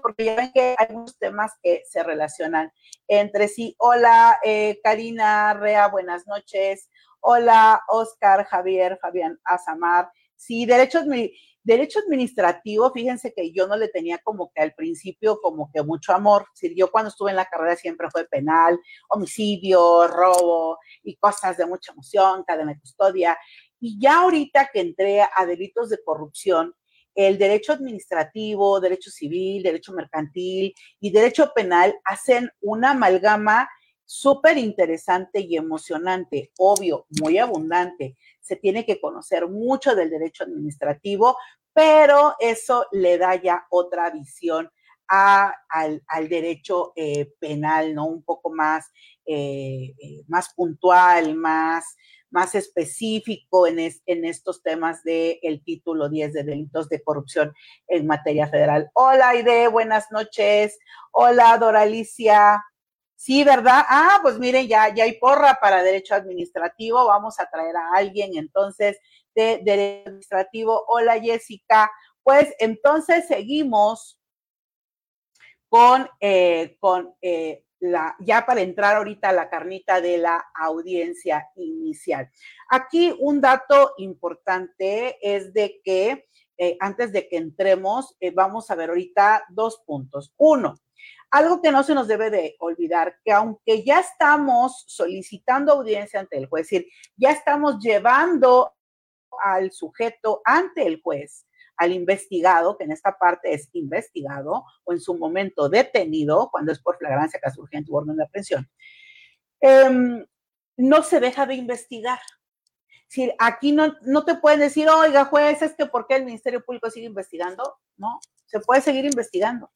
porque ya ven que hay muchos temas que se relacionan entre sí. Hola, Karina Rea, buenas noches. Hola, Oscar, Javier, Fabián Azamar. Sí, derechos, Derecho administrativo, fíjense que yo no le tenía como que al principio como que mucho amor. Si yo cuando estuve en la carrera siempre fue penal, homicidio, robo y cosas de mucha emoción, cadena de custodia. Y ya ahorita que entré a delitos de corrupción, el derecho administrativo, derecho civil, derecho mercantil y derecho penal hacen una amalgama súper interesante y emocionante, obvio, muy abundante. Se tiene que conocer mucho del derecho administrativo, pero eso le da ya otra visión al, derecho eh, penal, ¿no? Un poco más, eh, eh, más puntual, más, más específico en, estos temas del el título 10 de delitos de corrupción en materia federal. Hola, Aide, buenas noches. Hola, Doralicia. Sí, ¿verdad? Ah, pues miren, ya, ya hay porra para derecho administrativo. Vamos a traer a alguien entonces de Derecho Administrativo. Hola Jessica, Pues entonces seguimos con, eh, con eh, la, ya para entrar ahorita a la carnita de la audiencia inicial. Aquí un dato importante es de que eh, antes de que entremos, vamos a ver ahorita dos puntos. Uno, algo que no se nos debe de olvidar, que aunque ya estamos solicitando audiencia ante el juez, es decir, ya estamos llevando al sujeto ante el juez, al investigado, que en esta parte es investigado, o en su momento detenido, cuando es por flagrancia, caso urgente u orden de aprehensión, em, no se deja de investigar. Si aquí no, no te pueden decir, oiga, juez, es que ¿por qué el Ministerio Público sigue investigando? No, se puede seguir investigando.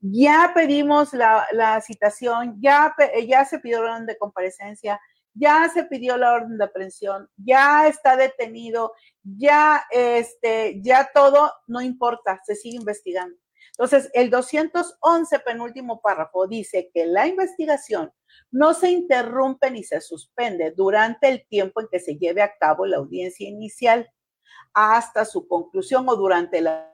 Ya pedimos la, la citación, ya, ya se pidió orden de comparecencia, ya se pidió la orden de aprehensión, ya está detenido, ya, este, ya todo, no importa, se sigue investigando. Entonces, el 211 penúltimo párrafo dice que la investigación no se interrumpe ni se suspende durante el tiempo en que se lleve a cabo la audiencia inicial hasta su conclusión o durante la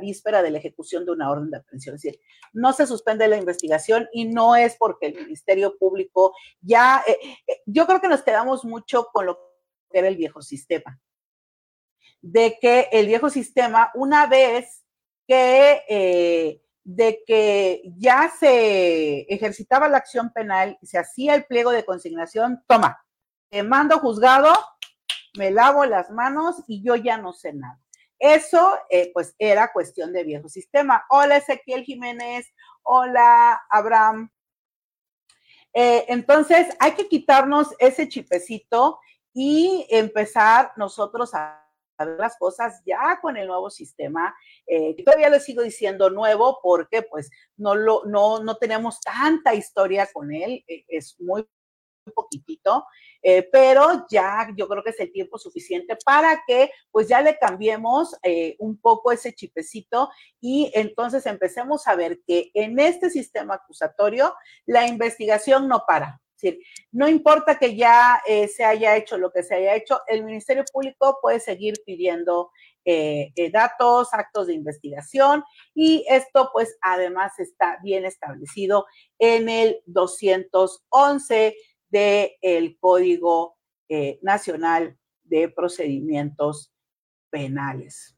víspera de la ejecución de una orden de aprehensión. Es decir, no se suspende la investigación y no es porque el Ministerio Público ya, eh, eh, yo creo que nos quedamos mucho con lo que era el viejo sistema, de que el viejo sistema, una vez que, eh, de que ya se ejercitaba la acción penal se hacía el pliego de consignación, toma, te mando juzgado, me lavo las manos y yo ya no sé nada. Eso, eh, pues, era cuestión de viejo sistema. Hola, Ezequiel Jiménez. Hola, Abraham. Eh, entonces, hay que quitarnos ese chipecito y empezar nosotros a las cosas ya con el nuevo sistema. Eh, todavía lo sigo diciendo nuevo porque pues no, lo, no, no tenemos tanta historia con él, es muy poquitito, eh, pero ya yo creo que es el tiempo suficiente para que pues ya le cambiemos eh, un poco ese chipecito y entonces empecemos a ver que en este sistema acusatorio la investigación no para. Decir, no importa que ya eh, se haya hecho lo que se haya hecho, el Ministerio Público puede seguir pidiendo datos, actos de investigación y esto pues además está bien establecido en el 211 del Código eh, Nacional de Procedimientos Penales.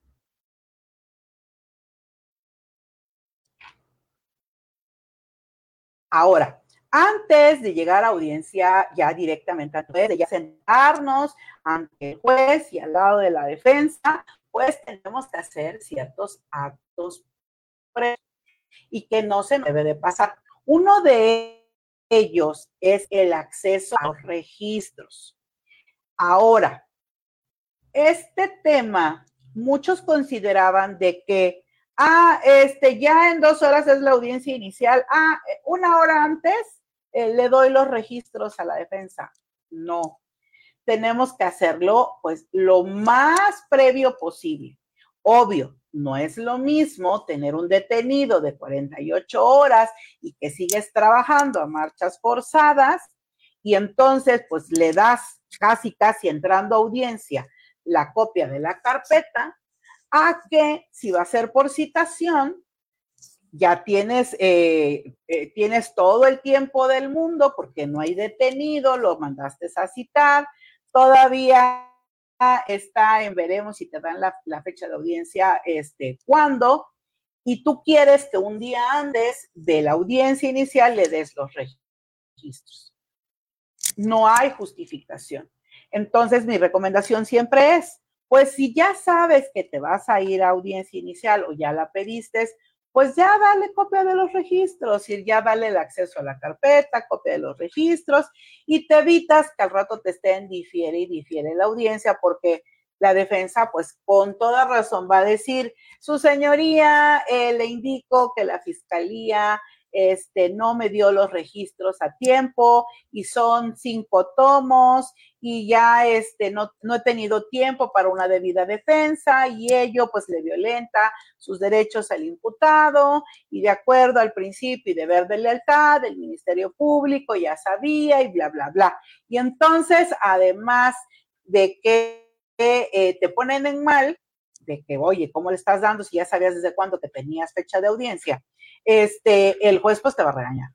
Ahora, antes de llegar a audiencia ya directamente, antes de ya sentarnos ante el juez y al lado de la defensa, pues tenemos que hacer ciertos actos y que no se debe de pasar. Uno de ellos es el acceso a los registros. Ahora, este tema, muchos consideraban de que, ah, este, ya en dos horas es la audiencia inicial, ah, una hora antes eh, le doy los registros a la defensa. No, tenemos que hacerlo pues lo más previo posible. Obvio, no es lo mismo tener un detenido de 48 horas y que sigues trabajando a marchas forzadas y entonces pues le das casi, casi entrando a audiencia la copia de la carpeta a que si va a ser por citación, ya tienes, eh, eh, tienes todo el tiempo del mundo porque no hay detenido, lo mandaste a citar, todavía está en veremos si te dan la, fecha de audiencia, este, cuándo, y tú quieres que un día antes de la audiencia inicial le des los registros. No hay justificación. Entonces, mi recomendación siempre es, pues si ya sabes que te vas a ir a audiencia inicial o ya la pediste, pues ya dale copia de los registros y ya dale el acceso a la carpeta, copia de los registros y te evitas que al rato te estén difiere y difiere la audiencia porque la defensa, pues con toda razón va a decir, su señoría, eh, le indico que la fiscalía este, no me dio los registros a tiempo y son cinco tomos y ya este, no, no he tenido tiempo para una debida defensa y ello pues le violenta sus derechos al imputado y de acuerdo al principio y deber de lealtad del Ministerio Público ya sabía y bla, bla, bla. Y entonces, además de que eh, te ponen en mal, de que, oye, ¿cómo le estás dando si ya sabías desde cuándo que tenías fecha de audiencia? Este, el juez pues te va a regañar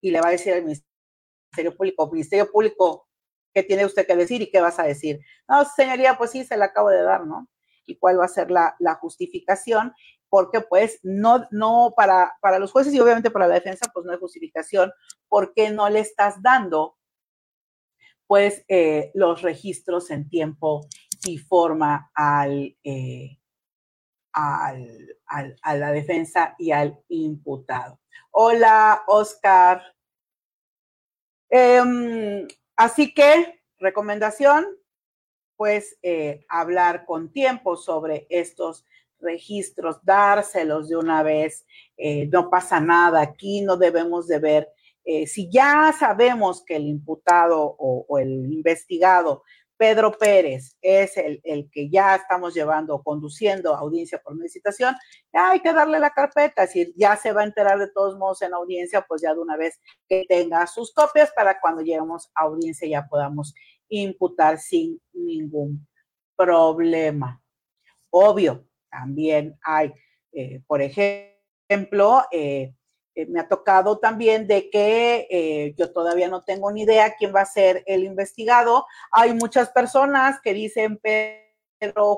y le va a decir al Ministerio Público, Ministerio Público, ¿qué tiene usted que decir y qué vas a decir? No, señoría, pues sí, se la acabo de dar, ¿no? ¿Y cuál va a ser la, la justificación? Porque pues no, no, para, para los jueces y obviamente para la defensa, pues no hay justificación, porque no le estás dando pues eh, los registros en tiempo y forma al, eh, al, a la defensa y al imputado. Hola, Oscar. Em, así que, recomendación, pues eh, hablar con tiempo sobre estos registros, dárselos de una vez, no pasa nada, aquí no debemos de ver eh, si ya sabemos que el imputado o, el investigado Pedro Pérez es el, que ya estamos llevando, conduciendo audiencia por meditación, ya hay que darle la carpeta, si ya se va a enterar de todos modos en audiencia, pues ya de una vez que tenga sus copias para cuando lleguemos a audiencia ya podamos imputar sin ningún problema. Obvio, también hay, eh, por ejemplo, eh, eh, me ha tocado también de que eh, yo todavía no tengo ni idea quién va a ser el investigado. Hay muchas personas que dicen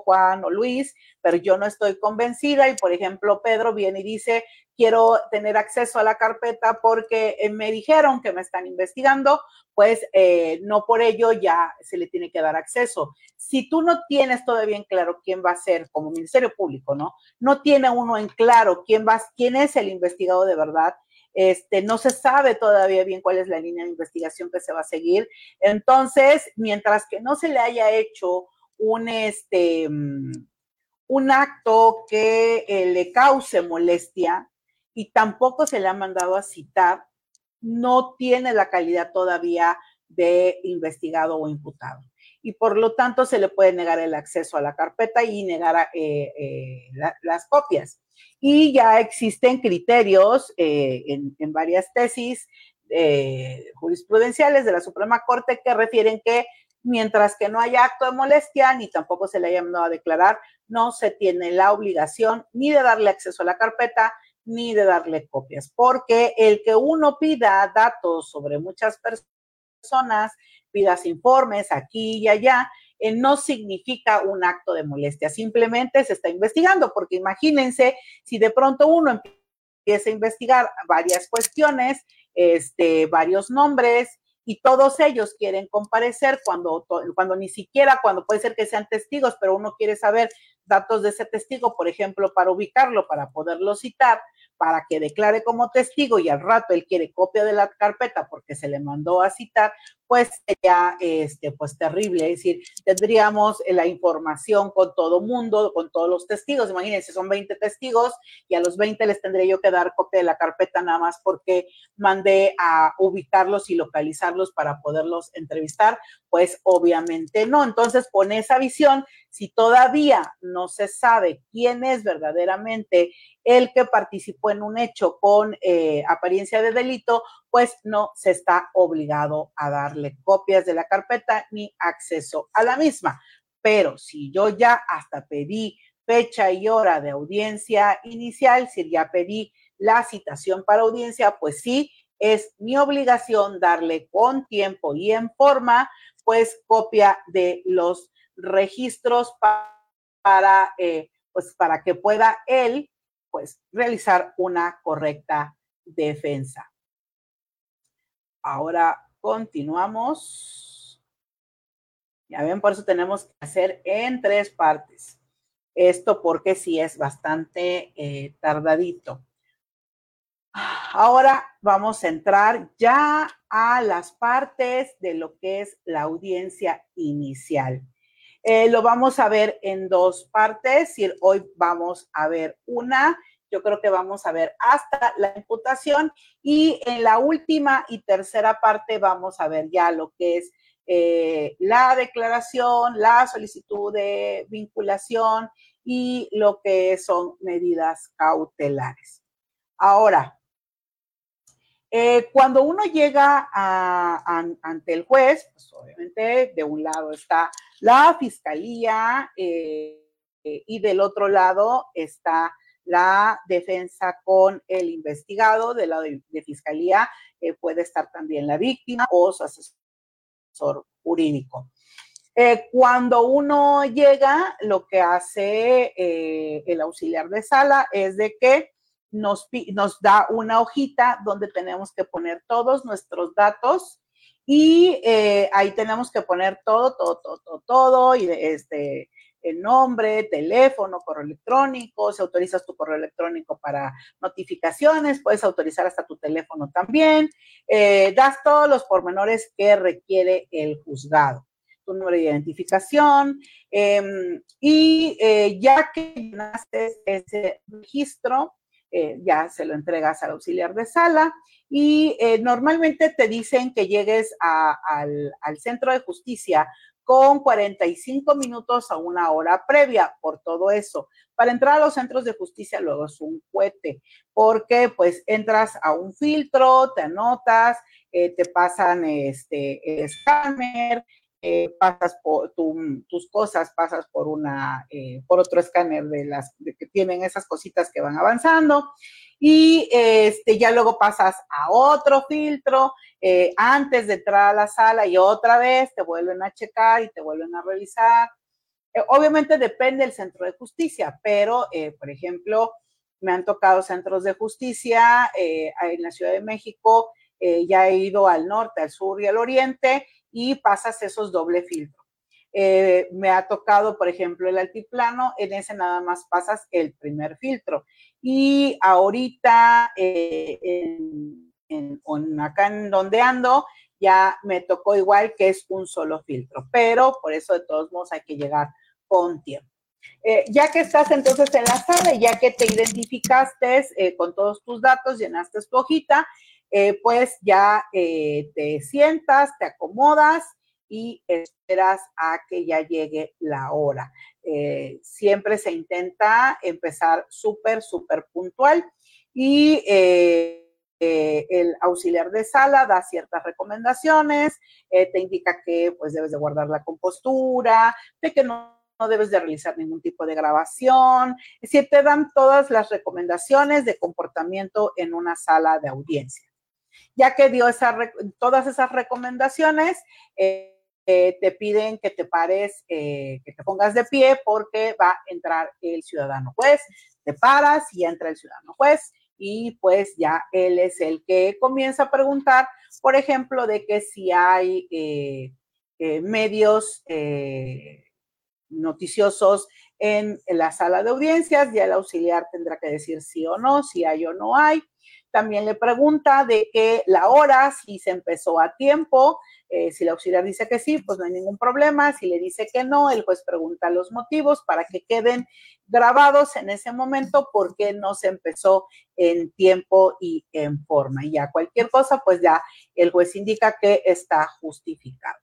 Juan o Luis, pero yo no estoy convencida y, por ejemplo, Pedro viene y dice, quiero tener acceso a la carpeta porque eh, me dijeron que me están investigando, pues eh, no por ello ya se le tiene que dar acceso. Si tú no tienes todavía en claro quién va a ser como Ministerio Público, ¿no? No tiene uno en claro quién va, quién es el investigado de verdad. Este, no se sabe todavía bien cuál es la línea de investigación que se va a seguir. Entonces, mientras que no se le haya hecho un, este, mm, un acto que eh, le cause molestia, y tampoco se le ha mandado a citar, no tiene la calidad todavía de investigado o imputado. Y por lo tanto se le puede negar el acceso a la carpeta y negar eh, eh, las copias. Y ya existen criterios en, varias tesis jurisprudenciales de la Suprema Corte que refieren que mientras que no haya acto de molestia ni tampoco se le haya mandado a declarar, no se tiene la obligación ni de darle acceso a la carpeta ni de darle copias, porque el que uno pida datos sobre muchas personas, pidas informes aquí y allá, eh, no significa un acto de molestia, simplemente se está investigando, porque imagínense si de pronto uno empieza a investigar varias cuestiones, este, varios nombres, y todos ellos quieren comparecer cuando, cuando ni siquiera, cuando puede ser que sean testigos, pero uno quiere saber datos de ese testigo, por ejemplo, para ubicarlo, para poderlo citar, para que declare como testigo y al rato él quiere copia de la carpeta porque se le mandó a citar, pues sería este, pues terrible. Es decir, tendríamos la información con todo mundo, con todos los testigos. Imagínense, son 20 testigos y a los 20 les tendré yo que dar copia de la carpeta nada más porque mandé a ubicarlos y localizarlos para poderlos entrevistar. Pues obviamente no. Entonces, con esa visión, si todavía no se sabe quién es verdaderamente el que participó en un hecho con eh, apariencia de delito, pues no se está obligado a darle copias de la carpeta ni acceso a la misma. Pero si yo ya hasta pedí fecha y hora de audiencia inicial, si ya pedí la citación para audiencia, pues sí, es mi obligación darle con tiempo y en forma, pues copia de los registros para, eh, pues para que pueda él pues realizar una correcta defensa. Ahora continuamos. Ya ven, por eso tenemos que hacer en tres partes. Esto porque sí es bastante eh, tardadito. Ahora vamos a entrar ya a las partes de lo que es la audiencia inicial. Eh, lo vamos a ver en dos partes. Y hoy vamos a ver una, yo creo que vamos a ver hasta la imputación y en la última y tercera parte vamos a ver ya lo que es eh, la declaración, la solicitud de vinculación y lo que son medidas cautelares. Ahora, eh, cuando uno llega ante el juez, pues obviamente de un lado está la fiscalía, eh, y del otro lado está la defensa con el investigado, del lado de, fiscalía eh, puede estar también la víctima o su asesor jurídico. Eh, cuando uno llega, lo que hace eh, el auxiliar de sala es de que nos, nos da una hojita donde tenemos que poner todos nuestros datos y ahí tenemos que poner todo, todo, todo, todo, todo y este, el nombre, teléfono, correo electrónico, si autorizas tu correo electrónico para notificaciones, puedes autorizar hasta tu teléfono también, eh, das todos los pormenores que requiere el juzgado, tu número de identificación em, y eh, ya que llenaste ese registro, eh, ya se lo entregas al auxiliar de sala y normalmente te dicen que llegues al centro de justicia con 45 minutos a una hora previa por todo eso. Para entrar a los centros de justicia luego es un cohete, porque pues entras a un filtro, te anotas, eh, te pasan este escáner, eh, pasas por tus cosas, pasas por una, eh, por otro escáner de las que tienen esas cositas que van avanzando y este, ya luego pasas a otro filtro eh, antes de entrar a la sala y otra vez te vuelven a checar y te vuelven a revisar. obviamente depende del centro de justicia, pero por ejemplo, me han tocado centros de justicia en la Ciudad de México, ya he ido al norte, al sur y al oriente y pasas esos doble filtros. Eh, me ha tocado, por ejemplo, el altiplano, en ese nada más pasas el primer filtro. Y ahorita, eh, en, acá en donde ando, ya me tocó igual que es un solo filtro, pero por eso de todos modos hay que llegar con tiempo. Eh, ya que estás entonces en la sala, ya que te identificaste con todos tus datos, llenaste tu hojita, eh, pues ya eh, te sientas, te acomodas y esperas a que ya llegue la hora. Eh, siempre se intenta empezar súper, súper puntual y el auxiliar de sala da ciertas recomendaciones, te indica que pues debes de guardar la compostura, de que no no debes de realizar ningún tipo de grabación, es decir, te dan todas las recomendaciones de comportamiento en una sala de audiencia ya que dio todas esas recomendaciones, eh, eh, te piden que te pares, eh, que te pongas de pie porque va a entrar el ciudadano juez. Te paras y entra el ciudadano juez y pues ya él es el que comienza a preguntar, por ejemplo, de que si hay medios noticiosos en la sala de audiencias, ya el auxiliar tendrá que decir sí o no, si hay o no hay. También le pregunta de que la hora, si se empezó a tiempo, eh, si la auxiliar dice que sí, pues no hay ningún problema. Si le dice que no, el juez pregunta los motivos para que queden grabados en ese momento por qué no se empezó en tiempo y en forma. Y ya cualquier cosa, pues ya el juez indica que está justificado.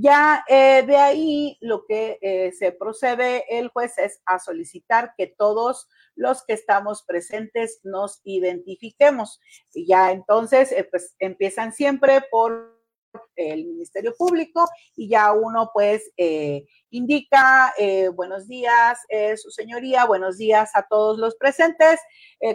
Ya eh, de ahí lo que eh, se procede el juez es a solicitar que todos los que estamos presentes nos identifiquemos. Y ya entonces eh, pues empiezan siempre por el Ministerio Público y ya uno pues eh, indica eh, buenos días, eh, su señoría, buenos días a todos los presentes.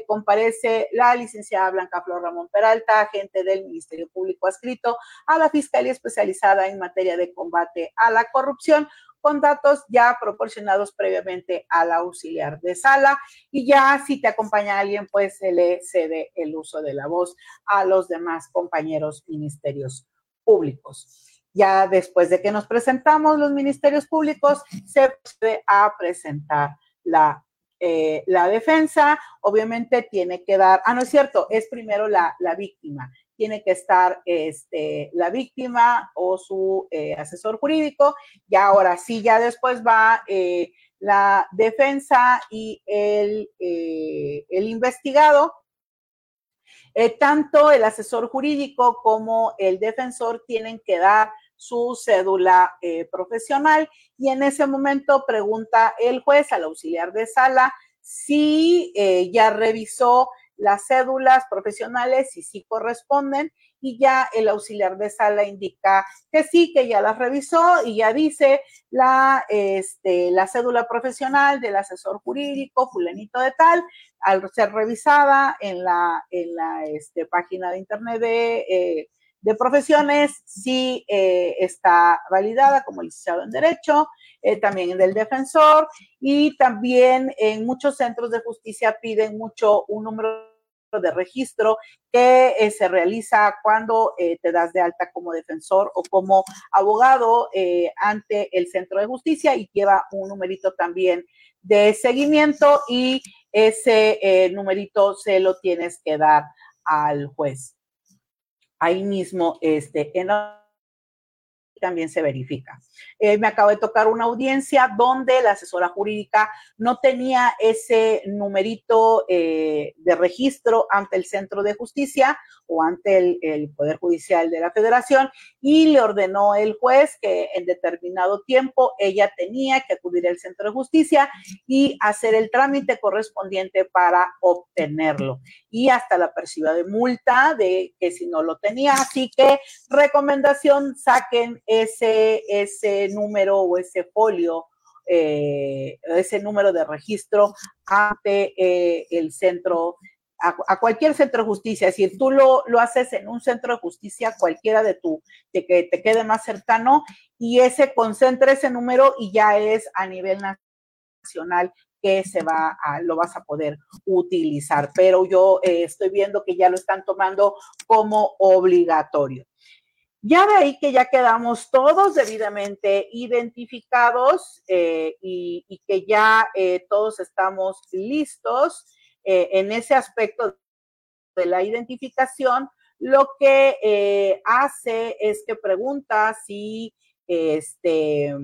comparece la licenciada Blanca Flor Ramón Peralta, agente del Ministerio Público adscrito a la Fiscalía Especializada en materia de combate a la corrupción con datos ya proporcionados previamente al auxiliar de sala y ya si te acompaña alguien, pues se le cede el uso de la voz a los demás compañeros ministerios públicos. Ya después de que nos presentamos los ministerios públicos, se procede a presentar la, eh, la defensa. Obviamente tiene que dar, ah, no es cierto, es primero la, víctima. Tiene que estar este, la víctima o su eh, asesor jurídico. Y ahora sí, ya después va eh, la defensa y el, el investigado eh, tanto el asesor jurídico como el defensor tienen que dar su cédula eh, profesional. Y en ese momento pregunta el juez al auxiliar de sala si eh, ya revisó las cédulas profesionales y si corresponden y ya el auxiliar de sala indica que sí, que ya las revisó y ya dice la, este, la cédula profesional del asesor jurídico, fulanito de tal, al ser revisada en la, en la este, página de internet de, eh, de profesiones, sí eh, está validada como licenciado en Derecho, eh, también en del defensor y también en muchos centros de justicia piden mucho un número de registro que eh, se realiza cuando eh, te das de alta como defensor o como abogado eh, ante el centro de justicia y lleva un numerito también de seguimiento y ese numerito se lo tienes que dar al juez. Ahí mismo, este, en la también se verifica. Eh, me acabo de tocar una audiencia donde la asesora jurídica no tenía ese numerito eh, de registro ante el centro de justicia o ante el, el, Poder Judicial de la Federación y le ordenó el juez que en determinado tiempo ella tenía que acudir al centro de justicia y hacer el trámite correspondiente para obtenerlo. Y hasta la perciba de multa de que si no lo tenía. Así que recomendación, saquen ese, ese número o ese folio, eh, ese número de registro ante eh, el centro, a, cualquier centro de justicia. Decir, tú lo, lo, haces en un centro de justicia, cualquiera de tu, de que te quede más cercano, y ese concentra ese número y ya es a nivel nacional que se va a, lo vas a poder utilizar. Pero yo eh, estoy viendo que ya lo están tomando como obligatorio. Ya de ahí que ya quedamos todos debidamente identificados eh, y, que ya eh, todos estamos listos en ese aspecto de la identificación, lo que hace es que pregunta si este,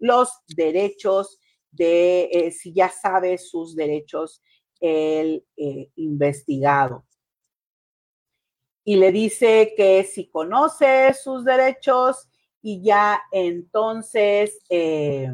los derechos de, si ya sabe sus derechos el investigado. Y le dice que si conoce sus derechos y ya entonces eh,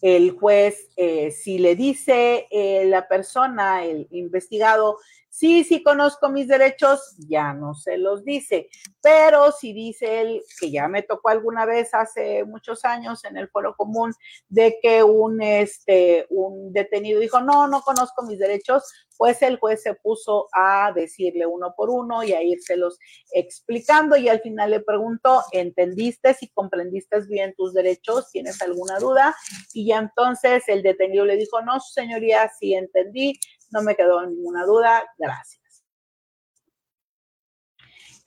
el juez, eh, si le dice eh, la persona, el investigado, sí, sí conozco mis derechos, ya no se los dice. Pero si dice él, que ya me tocó alguna vez hace muchos años en el foro común, de que un, este, un detenido dijo, no, no conozco mis derechos, pues el juez se puso a decirle uno por uno y a írselos explicando y al final le preguntó, ¿entendiste si comprendiste bien tus derechos? ¿Tienes alguna duda? Y ya entonces el detenido le dijo, no, señoría, sí entendí, no me quedó ninguna duda, gracias.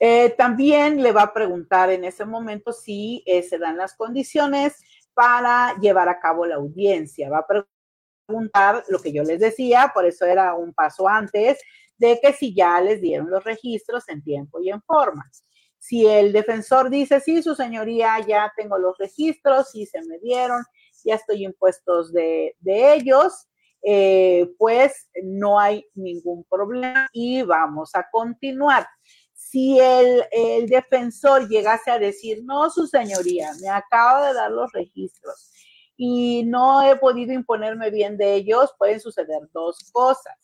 Eh, también le va a preguntar en ese momento si eh, se dan las condiciones para llevar a cabo la audiencia. Va a preguntar lo que yo les decía, por eso era un paso antes, de que si ya les dieron los registros en tiempo y en forma. Si el defensor dice, sí, su señoría, ya tengo los registros, sí se me dieron, ya estoy impuestos de, de ellos, eh, pues no hay ningún problema y vamos a continuar. Si el, el, defensor llegase a decir, no, su señoría, me acabo de dar los registros y no he podido imponerme bien de ellos, pueden suceder dos cosas,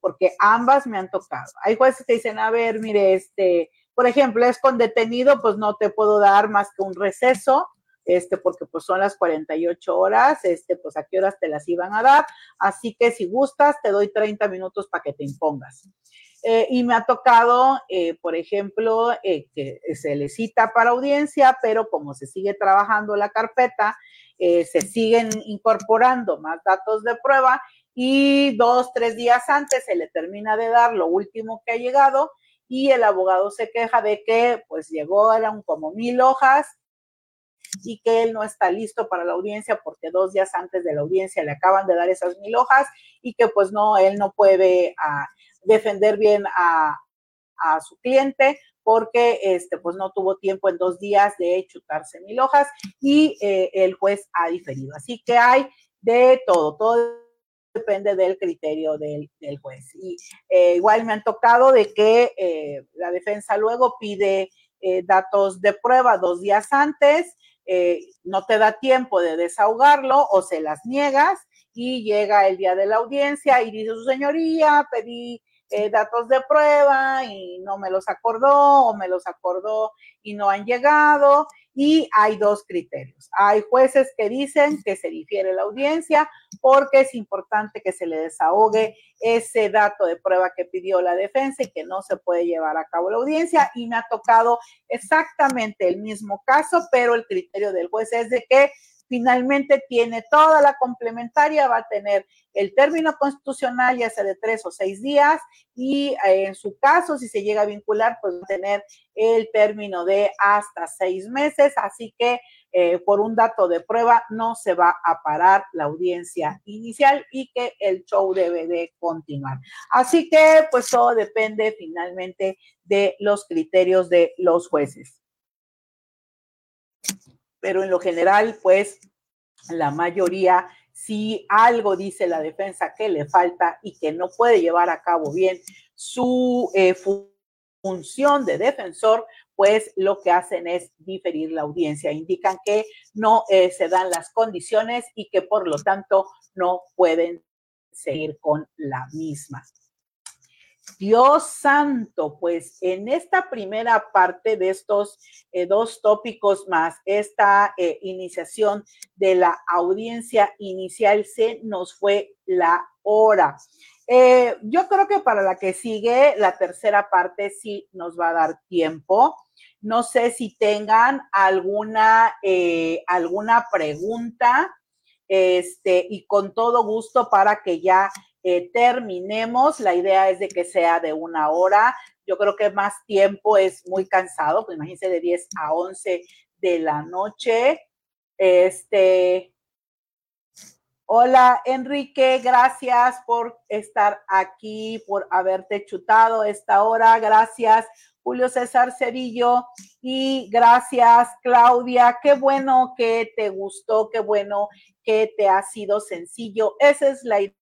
porque ambas me han tocado. Hay jueces que dicen, a ver, mire, este, por ejemplo, es con detenido, pues no te puedo dar más que un receso, este, porque pues son las 48 horas, este, pues a qué horas te las iban a dar. Así que si gustas, te doy 30 minutos para que te impongas. Eh, y me ha tocado, eh, por ejemplo, eh, que se le cita para audiencia, pero como se sigue trabajando la carpeta, se siguen incorporando más datos de prueba y dos, tres días antes se le termina de dar lo último que ha llegado y el abogado se queja de que pues llegó, eran como mil hojas y que él no está listo para la audiencia porque dos días antes de la audiencia le acaban de dar esas mil hojas y que pues no, él no puede ah, defender bien a, a, su cliente porque este, pues no tuvo tiempo en dos días de chutarse mil hojas y eh, el juez ha diferido. Así que hay de todo, todo depende del criterio del, del juez. Y eh, igual me han tocado de que eh, la defensa luego pide datos de prueba dos días antes eh, no te da tiempo de desahogarlo o se las niegas y llega el día de la audiencia y dice su señoría, pedí eh, datos de prueba y no me los acordó o me los acordó y no han llegado. Y hay dos criterios. Hay jueces que dicen que se difiere la audiencia porque es importante que se le desahogue ese dato de prueba que pidió la defensa y que no se puede llevar a cabo la audiencia. Y me ha tocado exactamente el mismo caso, pero el criterio del juez es de que finalmente tiene toda la complementaria, va a tener el término constitucional, ya sea de tres o seis días, y eh, en su caso, si se llega a vincular, pues va a tener el término de hasta seis meses, así que eh, por un dato de prueba no se va a parar la audiencia inicial y que el show debe de continuar. Así que pues todo depende finalmente de los criterios de los jueces pero en lo general, pues la mayoría, si algo dice la defensa que le falta y que no puede llevar a cabo bien su eh, función de defensor, pues lo que hacen es diferir la audiencia. Indican que no eh, se dan las condiciones y que por lo tanto no pueden seguir con la misma. Dios santo, pues en esta primera parte de estos eh, dos tópicos más, esta eh, iniciación de la audiencia inicial, se nos fue la hora. Eh, yo creo que para la que sigue, la tercera parte sí nos va a dar tiempo. No sé si tengan alguna, alguna pregunta, este, y con todo gusto para que ya terminemos. La idea es de que sea de una hora. Yo creo que más tiempo es muy cansado, pues imagínense de 10 a 11 de la noche. Este, Hola Enrique, gracias por estar aquí, por haberte chutado esta hora. Gracias Julio César Cedillo y gracias Claudia. Qué bueno que te gustó, qué bueno que te ha sido sencillo. Esa es la idea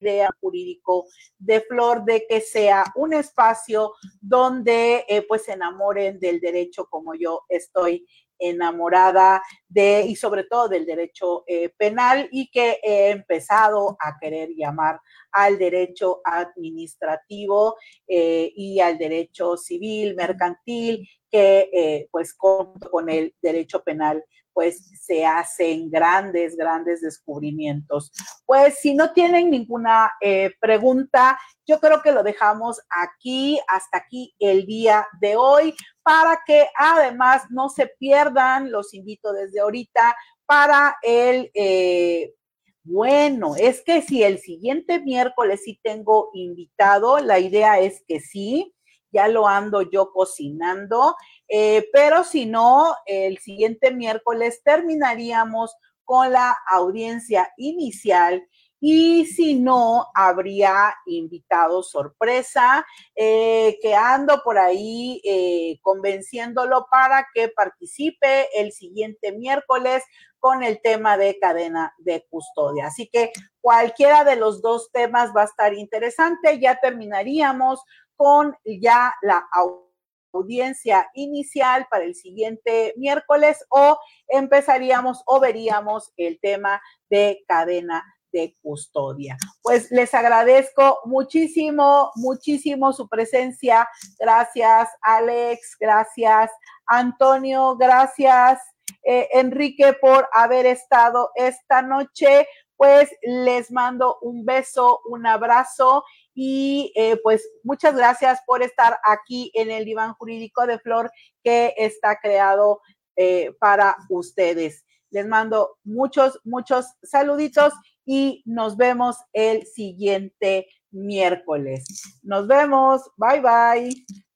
idea jurídico de Flor de que sea un espacio donde eh, pues se enamoren del derecho como yo estoy enamorada de y sobre todo del derecho eh, penal y que he empezado a querer llamar al derecho administrativo eh, y al derecho civil, mercantil, que pues junto con el derecho penal pues se hacen grandes, grandes descubrimientos. Pues si no tienen ninguna eh, pregunta, yo creo que lo dejamos aquí, hasta aquí el día de hoy, para que además no se pierdan, los invito desde ahorita para el... Eh, bueno, es que si el siguiente miércoles sí tengo invitado, la idea es que sí, ya lo ando yo cocinando. Eh, pero si no, el siguiente miércoles terminaríamos con la audiencia inicial y si no, habría invitado sorpresa, eh, que ando por ahí eh, convenciéndolo para que participe el siguiente miércoles con el tema de cadena de custodia. Así que cualquiera de los dos temas va a estar interesante. Ya terminaríamos con ya la audiencia inicial para el siguiente miércoles o empezaríamos o veríamos el tema de cadena de custodia. Pues les agradezco muchísimo, muchísimo su presencia. Gracias, Alex. Gracias, Antonio. Gracias, eh, Enrique, por haber estado esta noche. Pues les mando un beso, un abrazo y eh, pues muchas gracias por estar aquí en el diván jurídico de Flor que está creado eh, para ustedes. Les mando muchos, muchos saluditos y nos vemos el siguiente miércoles. Nos vemos. Bye bye.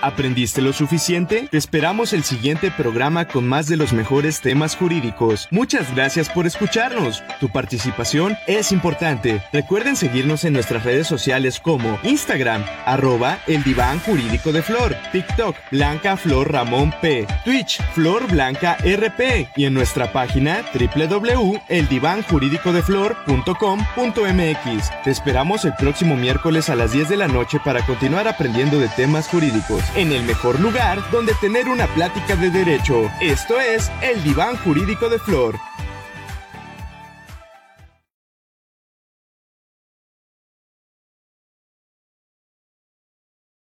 ¿Aprendiste lo suficiente? Te esperamos el siguiente programa con más de los mejores temas jurídicos. Muchas gracias por escucharnos. Tu participación es importante. Recuerden seguirnos en nuestras redes sociales como Instagram, arroba el diván jurídico de Flor, TikTok, Blanca Flor Ramón P, Twitch, Flor Blanca RP y en nuestra página www.eldivanjuridicodeflor.com.mx. Te esperamos el próximo miércoles a las 10 de la noche para continuar aprendiendo de temas jurídicos en el mejor lugar donde tener una plática de derecho. Esto es el diván jurídico de Flor.